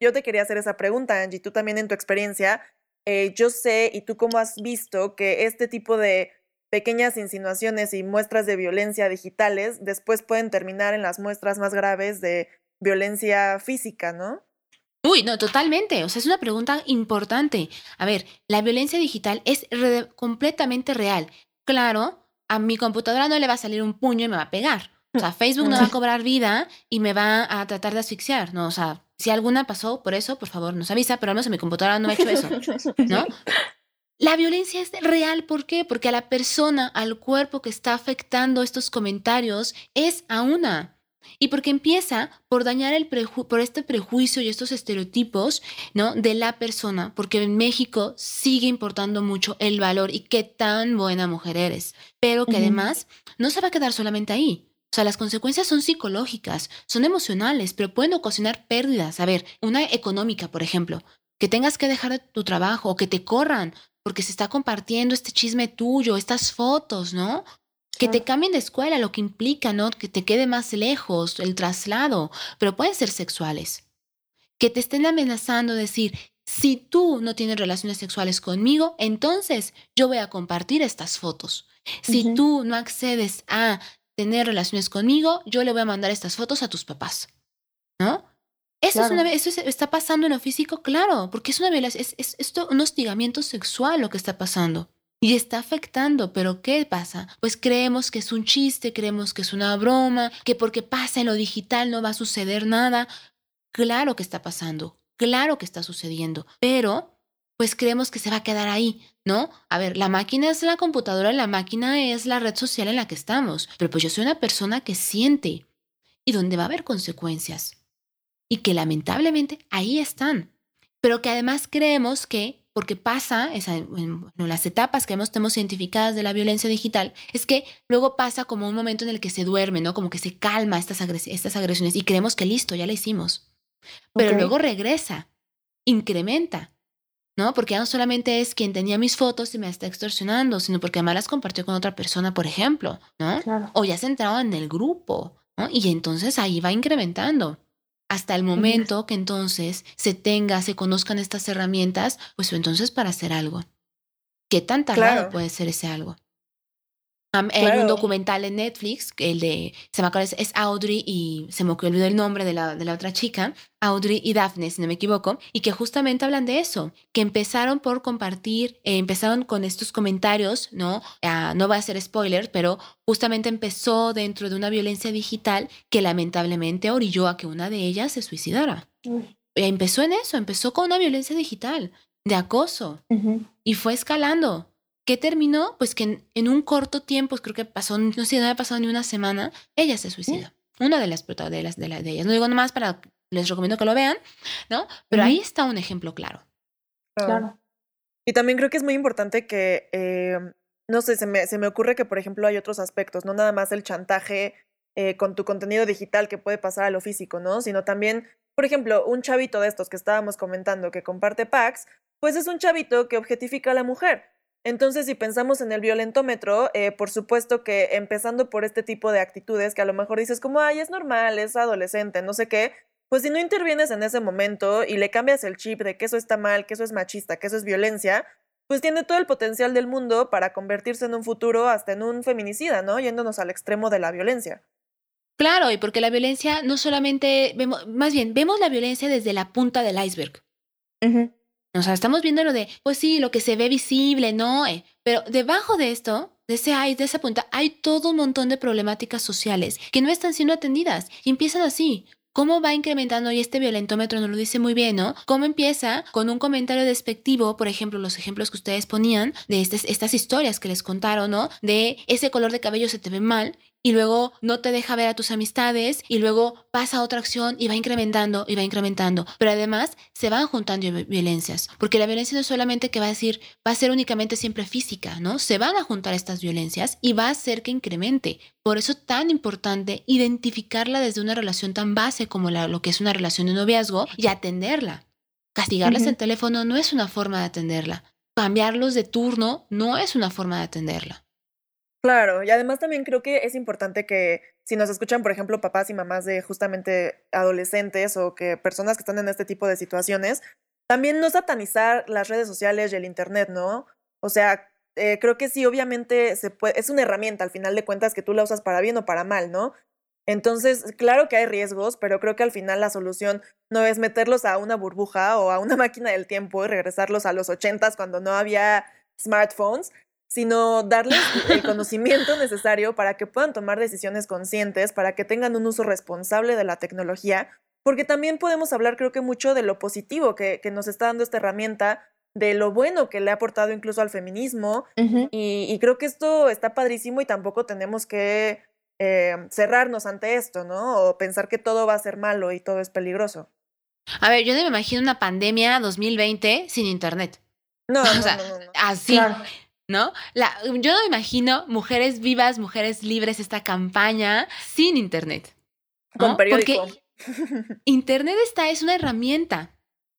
yo, te quería hacer esa pregunta, Angie, tú también en tu experiencia, eh, yo sé y tú cómo has visto que este tipo de pequeñas insinuaciones y muestras de violencia digitales después pueden terminar en las muestras más graves de violencia física, ¿no? Uy, no, totalmente. O sea, es una pregunta importante. A ver, la violencia digital es completamente real. Claro, a mi computadora no le va a salir un puño y me va a pegar. O sea, Facebook no va a cobrar vida y me va a tratar de asfixiar, ¿no? O sea, si alguna pasó por eso, por favor, nos avisa, pero al menos en mi computadora no ha hecho eso, ¿no? La violencia es real, ¿por qué? Porque a la persona, al cuerpo que está afectando estos comentarios, es a una. Y porque empieza por dañar el por este prejuicio y estos estereotipos, ¿no? De la persona, porque en México sigue importando mucho el valor y qué tan buena mujer eres, pero que además no se va a quedar solamente ahí. O sea, las consecuencias son psicológicas, son emocionales, pero pueden ocasionar pérdidas. A ver, una económica, por ejemplo, que tengas que dejar tu trabajo o que te corran porque se está compartiendo este chisme tuyo, estas fotos, ¿no? Que te cambien de escuela, lo que implica, ¿no? Que te quede más lejos, el traslado, pero pueden ser sexuales. Que te estén amenazando, decir, si tú no tienes relaciones sexuales conmigo, entonces yo voy a compartir estas fotos. Si tú no accedes a tener relaciones conmigo, yo le voy a mandar estas fotos a tus papás. ¿No? Eso, es una, eso está pasando en lo físico, claro, porque es una es, es, es un hostigamiento sexual lo que está pasando. Y está afectando, pero ¿qué pasa? Pues creemos que es un chiste, creemos que es una broma, que porque pasa en lo digital no va a suceder nada. Claro que está pasando, claro que está sucediendo, pero pues creemos que se va a quedar ahí, ¿no? A ver, la máquina es la computadora, la máquina es la red social en la que estamos, pero pues yo soy una persona que siente y donde va a haber consecuencias y que lamentablemente ahí están, pero que además creemos que porque pasa, esa, en, las etapas que hemos, tenemos identificadas de la violencia digital, es que luego pasa como un momento en el que se duerme, ¿no? Como que se calma estas, estas agresiones y creemos que listo, ya la hicimos. Pero luego regresa, incrementa, ¿no? Porque ya no solamente es quien tenía mis fotos y me está extorsionando, sino porque además las compartió con otra persona, por ejemplo, ¿no? O ya se ha entrado en el grupo, ¿no? Y entonces ahí va incrementando hasta el momento que entonces se tenga, se conozcan estas herramientas, pues entonces para hacer algo. ¿Qué tan tardado puede ser ese algo? Hay un documental en Netflix, el de, se me acuerda, es Audrey y se me olvidó el nombre de la, de la otra chica, Audrey y Daphne, si no me equivoco, y que justamente hablan de eso, que empezaron por compartir, eh, empezaron con estos comentarios, ¿no? Ah, no va a ser spoiler, pero justamente empezó dentro de una violencia digital que lamentablemente orilló a que una de ellas se suicidara. Empezó en eso, empezó con una violencia digital, de acoso, y fue escalando ¿Qué terminó? Pues que en, un corto tiempo, creo que pasó, no sé, no había pasado ni una semana, ella se suicida. Una de las protagonistas de, de, de, ellas. No digo nomás para, les recomiendo que lo vean, ¿no? Pero ahí está un ejemplo claro. Claro. Y también creo que es muy importante que, eh, no sé, se me, se me ocurre que, por ejemplo, hay otros aspectos, no nada más el chantaje eh, con tu contenido digital que puede pasar a lo físico, ¿no? Sino también, por ejemplo, un chavito de estos que estábamos comentando que comparte packs, pues es un chavito que objetifica a la mujer. Entonces, si pensamos en el violentómetro, eh, por supuesto que empezando por este tipo de actitudes que a lo mejor dices como, ay, es normal, es adolescente, no sé qué, pues si no intervienes en ese momento y le cambias el chip de que eso está mal, que eso es machista, que eso es violencia, pues tiene todo el potencial del mundo para convertirse en un futuro hasta en un feminicida, ¿no? Yéndonos al extremo de la violencia. Claro, y porque la violencia no solamente vemos, más bien, vemos la violencia desde la punta del iceberg. O sea, estamos viendo lo de, pues sí, lo que se ve visible, ¿no? Eh, pero debajo de esto, de ese hay, de esa punta, hay todo un montón de problemáticas sociales que no están siendo atendidas y empiezan así. ¿Cómo va incrementando? Y este violentómetro nos lo dice muy bien, ¿no? ¿Cómo empieza con un comentario despectivo, por ejemplo, los ejemplos que ustedes ponían de estas, estas historias que les contaron, ¿no? De ese color de cabello se te ve mal y luego no te deja ver a tus amistades y luego pasa otra acción y va incrementando y va incrementando. Pero además se van juntando violencias, porque la violencia no es solamente que va a decir, va a ser únicamente siempre física, ¿no? Se van a juntar estas violencias y va a hacer que incremente. Por eso tan importante identificarla desde una relación tan base como lo que es una relación de noviazgo y atenderla. Castigarles el teléfono no es una forma de atenderla. Cambiarlos de turno no es una forma de atenderla. Claro, y además también creo que es importante que si nos escuchan, por ejemplo, papás y mamás de justamente adolescentes o que personas que están en este tipo de situaciones, también no satanizar las redes sociales y el Internet, ¿no? O sea, eh, creo que sí, obviamente es una herramienta al final de cuentas que tú la usas para bien o para mal, ¿no? Entonces, claro que hay riesgos, pero creo que al final la solución no es meterlos a una burbuja o a una (laughs) máquina del tiempo y regresarlos a los ochentas cuando no había smartphones, sino darles (laughs) el conocimiento necesario para que puedan tomar decisiones conscientes, para que tengan un uso responsable de la tecnología, porque también podemos hablar creo que mucho de lo positivo que, nos está dando esta herramienta, de lo bueno que le ha aportado incluso al feminismo, y, creo que esto está padrísimo y tampoco tenemos que eh, cerrarnos ante esto, ¿no? O pensar que todo va a ser malo y todo es peligroso. A ver, yo no me imagino una pandemia 2020 sin internet. No, (laughs) no, no, no, Así. ¿No? La, yo no me imagino mujeres vivas, mujeres libres, esta campaña sin Internet. Con periódico. Porque Internet está, es una herramienta.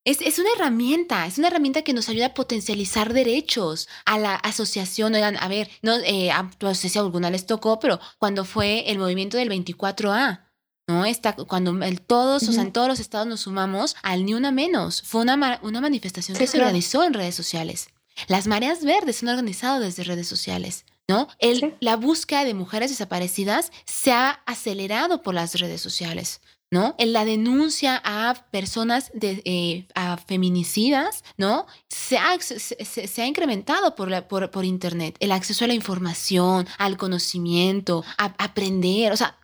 Es, es, una herramienta, es una herramienta que nos ayuda a potencializar derechos a la asociación. Oigan, a ver, no, eh, no sé si a alguna les tocó, pero cuando fue el movimiento del 24A, ¿no? Está, cuando el, todos, o sea, en todos los estados nos sumamos al Ni Una Menos. Fue una, una manifestación que se organizó en redes sociales. Las mareas verdes son organizadas desde redes sociales. ¿No? El, La búsqueda de mujeres desaparecidas se ha acelerado por las redes sociales. ¿no? En la denuncia a personas de, eh, a feminicidas, ¿no? Se ha, se, ha incrementado por, por, por, Internet. El acceso a la información, al conocimiento, a, aprender. O sea,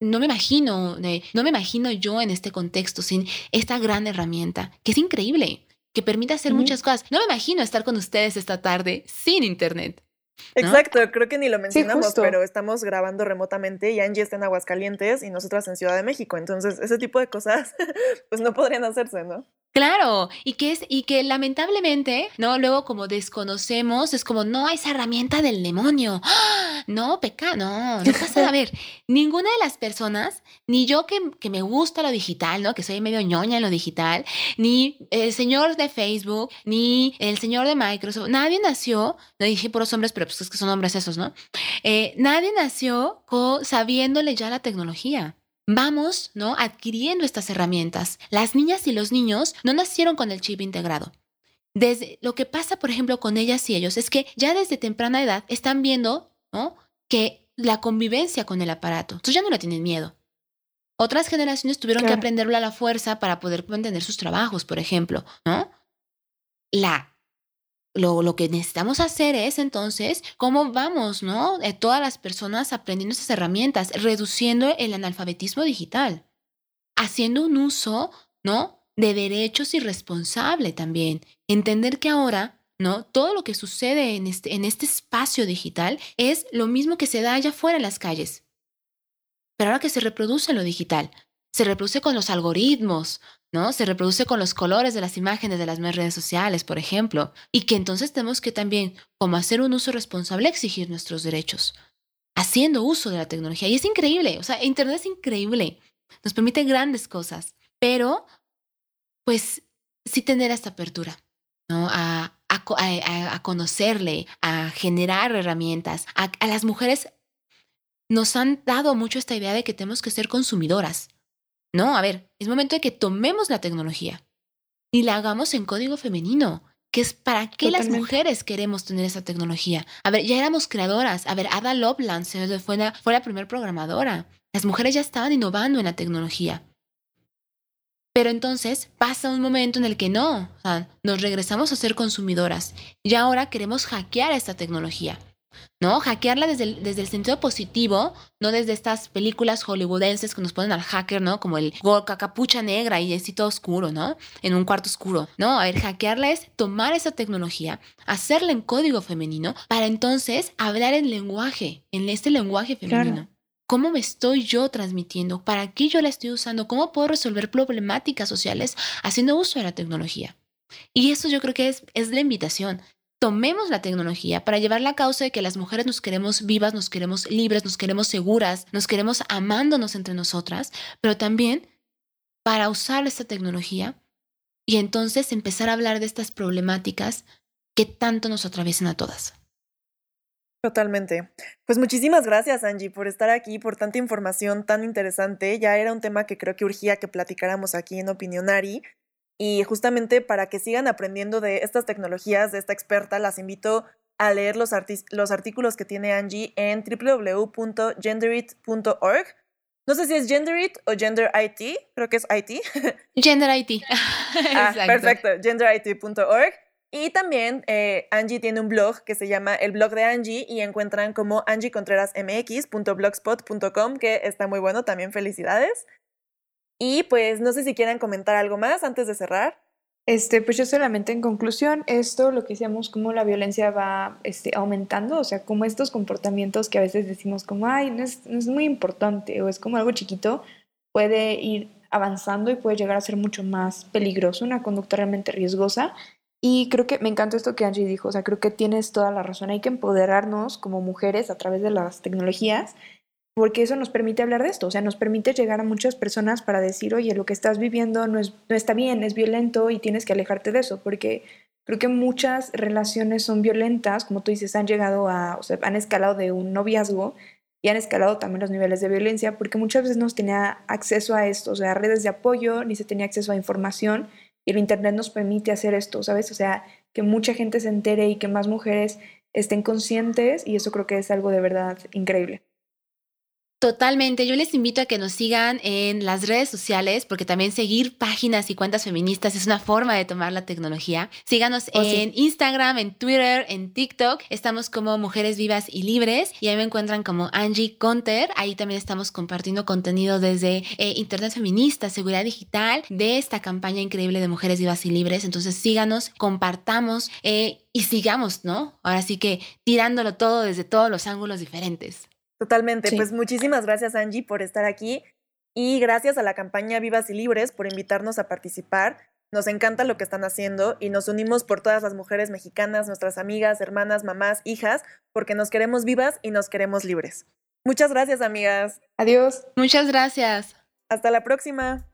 no me imagino, no me imagino yo en este contexto sin esta gran herramienta, que es increíble que permite hacer muchas cosas. No me imagino estar con ustedes esta tarde sin internet. ¿No? Exacto, creo que ni lo mencionamos, pero estamos grabando remotamente y Angie está en Aguascalientes y nosotras en Ciudad de México. Entonces, ese tipo de cosas, (laughs) pues no podrían hacerse, ¿no? Claro, y que es, y que lamentablemente, ¿no? Luego como desconocemos, es como, no, esa herramienta del demonio. ¡Ah! No, peca, no, no pasa nada. A ver, (laughs) ninguna de las personas, ni yo que, que me gusta lo digital, ¿no? Que soy medio ñoña en lo digital, ni el señor de Facebook, ni el señor de Microsoft, nadie nació, no dije por los hombres, pero pues es que son hombres esos, ¿no? Eh, nadie nació sabiéndole ya la tecnología. Vamos, ¿no? Adquiriendo estas herramientas. Las niñas y los niños no nacieron con el chip integrado. Desde lo que pasa, por ejemplo, con ellas y ellos es que ya desde temprana edad están viendo, ¿no? Que la convivencia con el aparato. Entonces ya no le tienen miedo. Otras generaciones tuvieron que aprenderlo a la fuerza para poder mantener sus trabajos, por ejemplo, ¿no? La lo, lo que necesitamos hacer es entonces cómo vamos, ¿no? Eh, todas las personas aprendiendo esas herramientas, reduciendo el analfabetismo digital, haciendo un uso, ¿no? De derechos y responsable también. Entender que ahora, ¿no? Todo lo que sucede en este, en este espacio digital es lo mismo que se da allá afuera en las calles. Pero ahora que se reproduce en lo digital, se reproduce con los algoritmos, ¿no? Se reproduce con los colores de las imágenes de las redes sociales, por ejemplo, y que entonces tenemos que también, como hacer un uso responsable, exigir nuestros derechos, haciendo uso de la tecnología. Y es increíble, o sea, Internet es increíble, nos permite grandes cosas, pero pues sí tener esta apertura, ¿no? A, a, a- a- conocerle, a generar herramientas. A las mujeres nos han dado mucho esta idea de que tenemos que ser consumidoras. No, a ver, es momento de que tomemos la tecnología y la hagamos en código femenino, que es para qué las mujeres queremos tener esa tecnología. A ver, ya éramos creadoras. A ver, Ada Lovelace fue la, fue la primera programadora. Las mujeres ya estaban innovando en la tecnología. Pero entonces pasa un momento en el que no, o sea, nos regresamos a ser consumidoras y ahora queremos hackear esta tecnología. ¿No? Hackearla desde el, desde el sentido positivo, no desde estas películas hollywoodenses que nos ponen al hacker, ¿no? Como el gorka, capucha negra y así todo oscuro, ¿no? En un cuarto oscuro. No, a ver, hackearla es tomar esa tecnología, hacerla en código femenino, para entonces hablar en lenguaje, en este lenguaje femenino. Claro. ¿Cómo me estoy yo transmitiendo? ¿Para qué yo la estoy usando? ¿Cómo puedo resolver problemáticas sociales haciendo uso de la tecnología? Y eso yo creo que es, es la invitación tomemos la tecnología para llevar la causa de que las mujeres nos queremos vivas, nos queremos libres, nos queremos seguras, nos queremos amándonos entre nosotras, pero también para usar esta tecnología y entonces empezar a hablar de estas problemáticas que tanto nos atraviesan a todas. Totalmente. Pues muchísimas gracias, Angie, por estar aquí, por tanta información tan interesante. Ya era un tema que creo que urgía que platicáramos aquí en Opinionari. Y justamente para que sigan aprendiendo de estas tecnologías, de esta experta, las invito a leer los, los artículos que tiene Angie en www.genderit.org. No sé si es Genderit o Gender IT, creo que es IT. (laughs) Gender IT. Ah, (laughs) perfecto, genderit.org. Y también eh, Angie tiene un blog que se llama El blog de Angie y encuentran como angiecontrerasmx.blogspot.com, que está muy bueno, también felicidades. Y pues no sé si quieran comentar algo más antes de cerrar. Este, pues yo solamente en conclusión, esto lo que decíamos, cómo la violencia va este, aumentando, o sea, como estos comportamientos que a veces decimos como, ay, no es, no es muy importante o es como algo chiquito, puede ir avanzando y puede llegar a ser mucho más peligroso, una conducta realmente riesgosa. Y creo que me encanta esto que Angie dijo, o sea, creo que tienes toda la razón, hay que empoderarnos como mujeres a través de las tecnologías porque eso nos permite hablar de esto, o sea, nos permite llegar a muchas personas para decir, oye, lo que estás viviendo no, es, no está bien, es violento y tienes que alejarte de eso, porque creo que muchas relaciones son violentas, como tú dices, han llegado a, o sea, han escalado de un noviazgo y han escalado también los niveles de violencia, porque muchas veces no se tenía acceso a esto, o sea, redes de apoyo, ni se tenía acceso a información, y el Internet nos permite hacer esto, ¿sabes? O sea, que mucha gente se entere y que más mujeres estén conscientes, y eso creo que es algo de verdad increíble. Totalmente, yo les invito a que nos sigan en las redes sociales, porque también seguir páginas y cuentas feministas es una forma de tomar la tecnología. Síganos Oh, sí. en Instagram, en Twitter, en TikTok. Estamos como Mujeres Vivas y Libres y ahí me encuentran como Angie Conter. Ahí también estamos compartiendo contenido desde eh, Internet Feminista, Seguridad Digital, de esta campaña increíble de Mujeres Vivas y Libres. Entonces síganos, compartamos eh, y sigamos, ¿no? Ahora sí que tirándolo todo desde todos los ángulos diferentes. Totalmente. Sí. Pues muchísimas gracias, Angie, por estar aquí. Y gracias a la campaña Vivas y Libres por invitarnos a participar. Nos encanta lo que están haciendo y nos unimos por todas las mujeres mexicanas, nuestras amigas, hermanas, mamás, hijas, porque nos queremos vivas y nos queremos libres. Muchas gracias, amigas. Adiós. Muchas gracias. Hasta la próxima.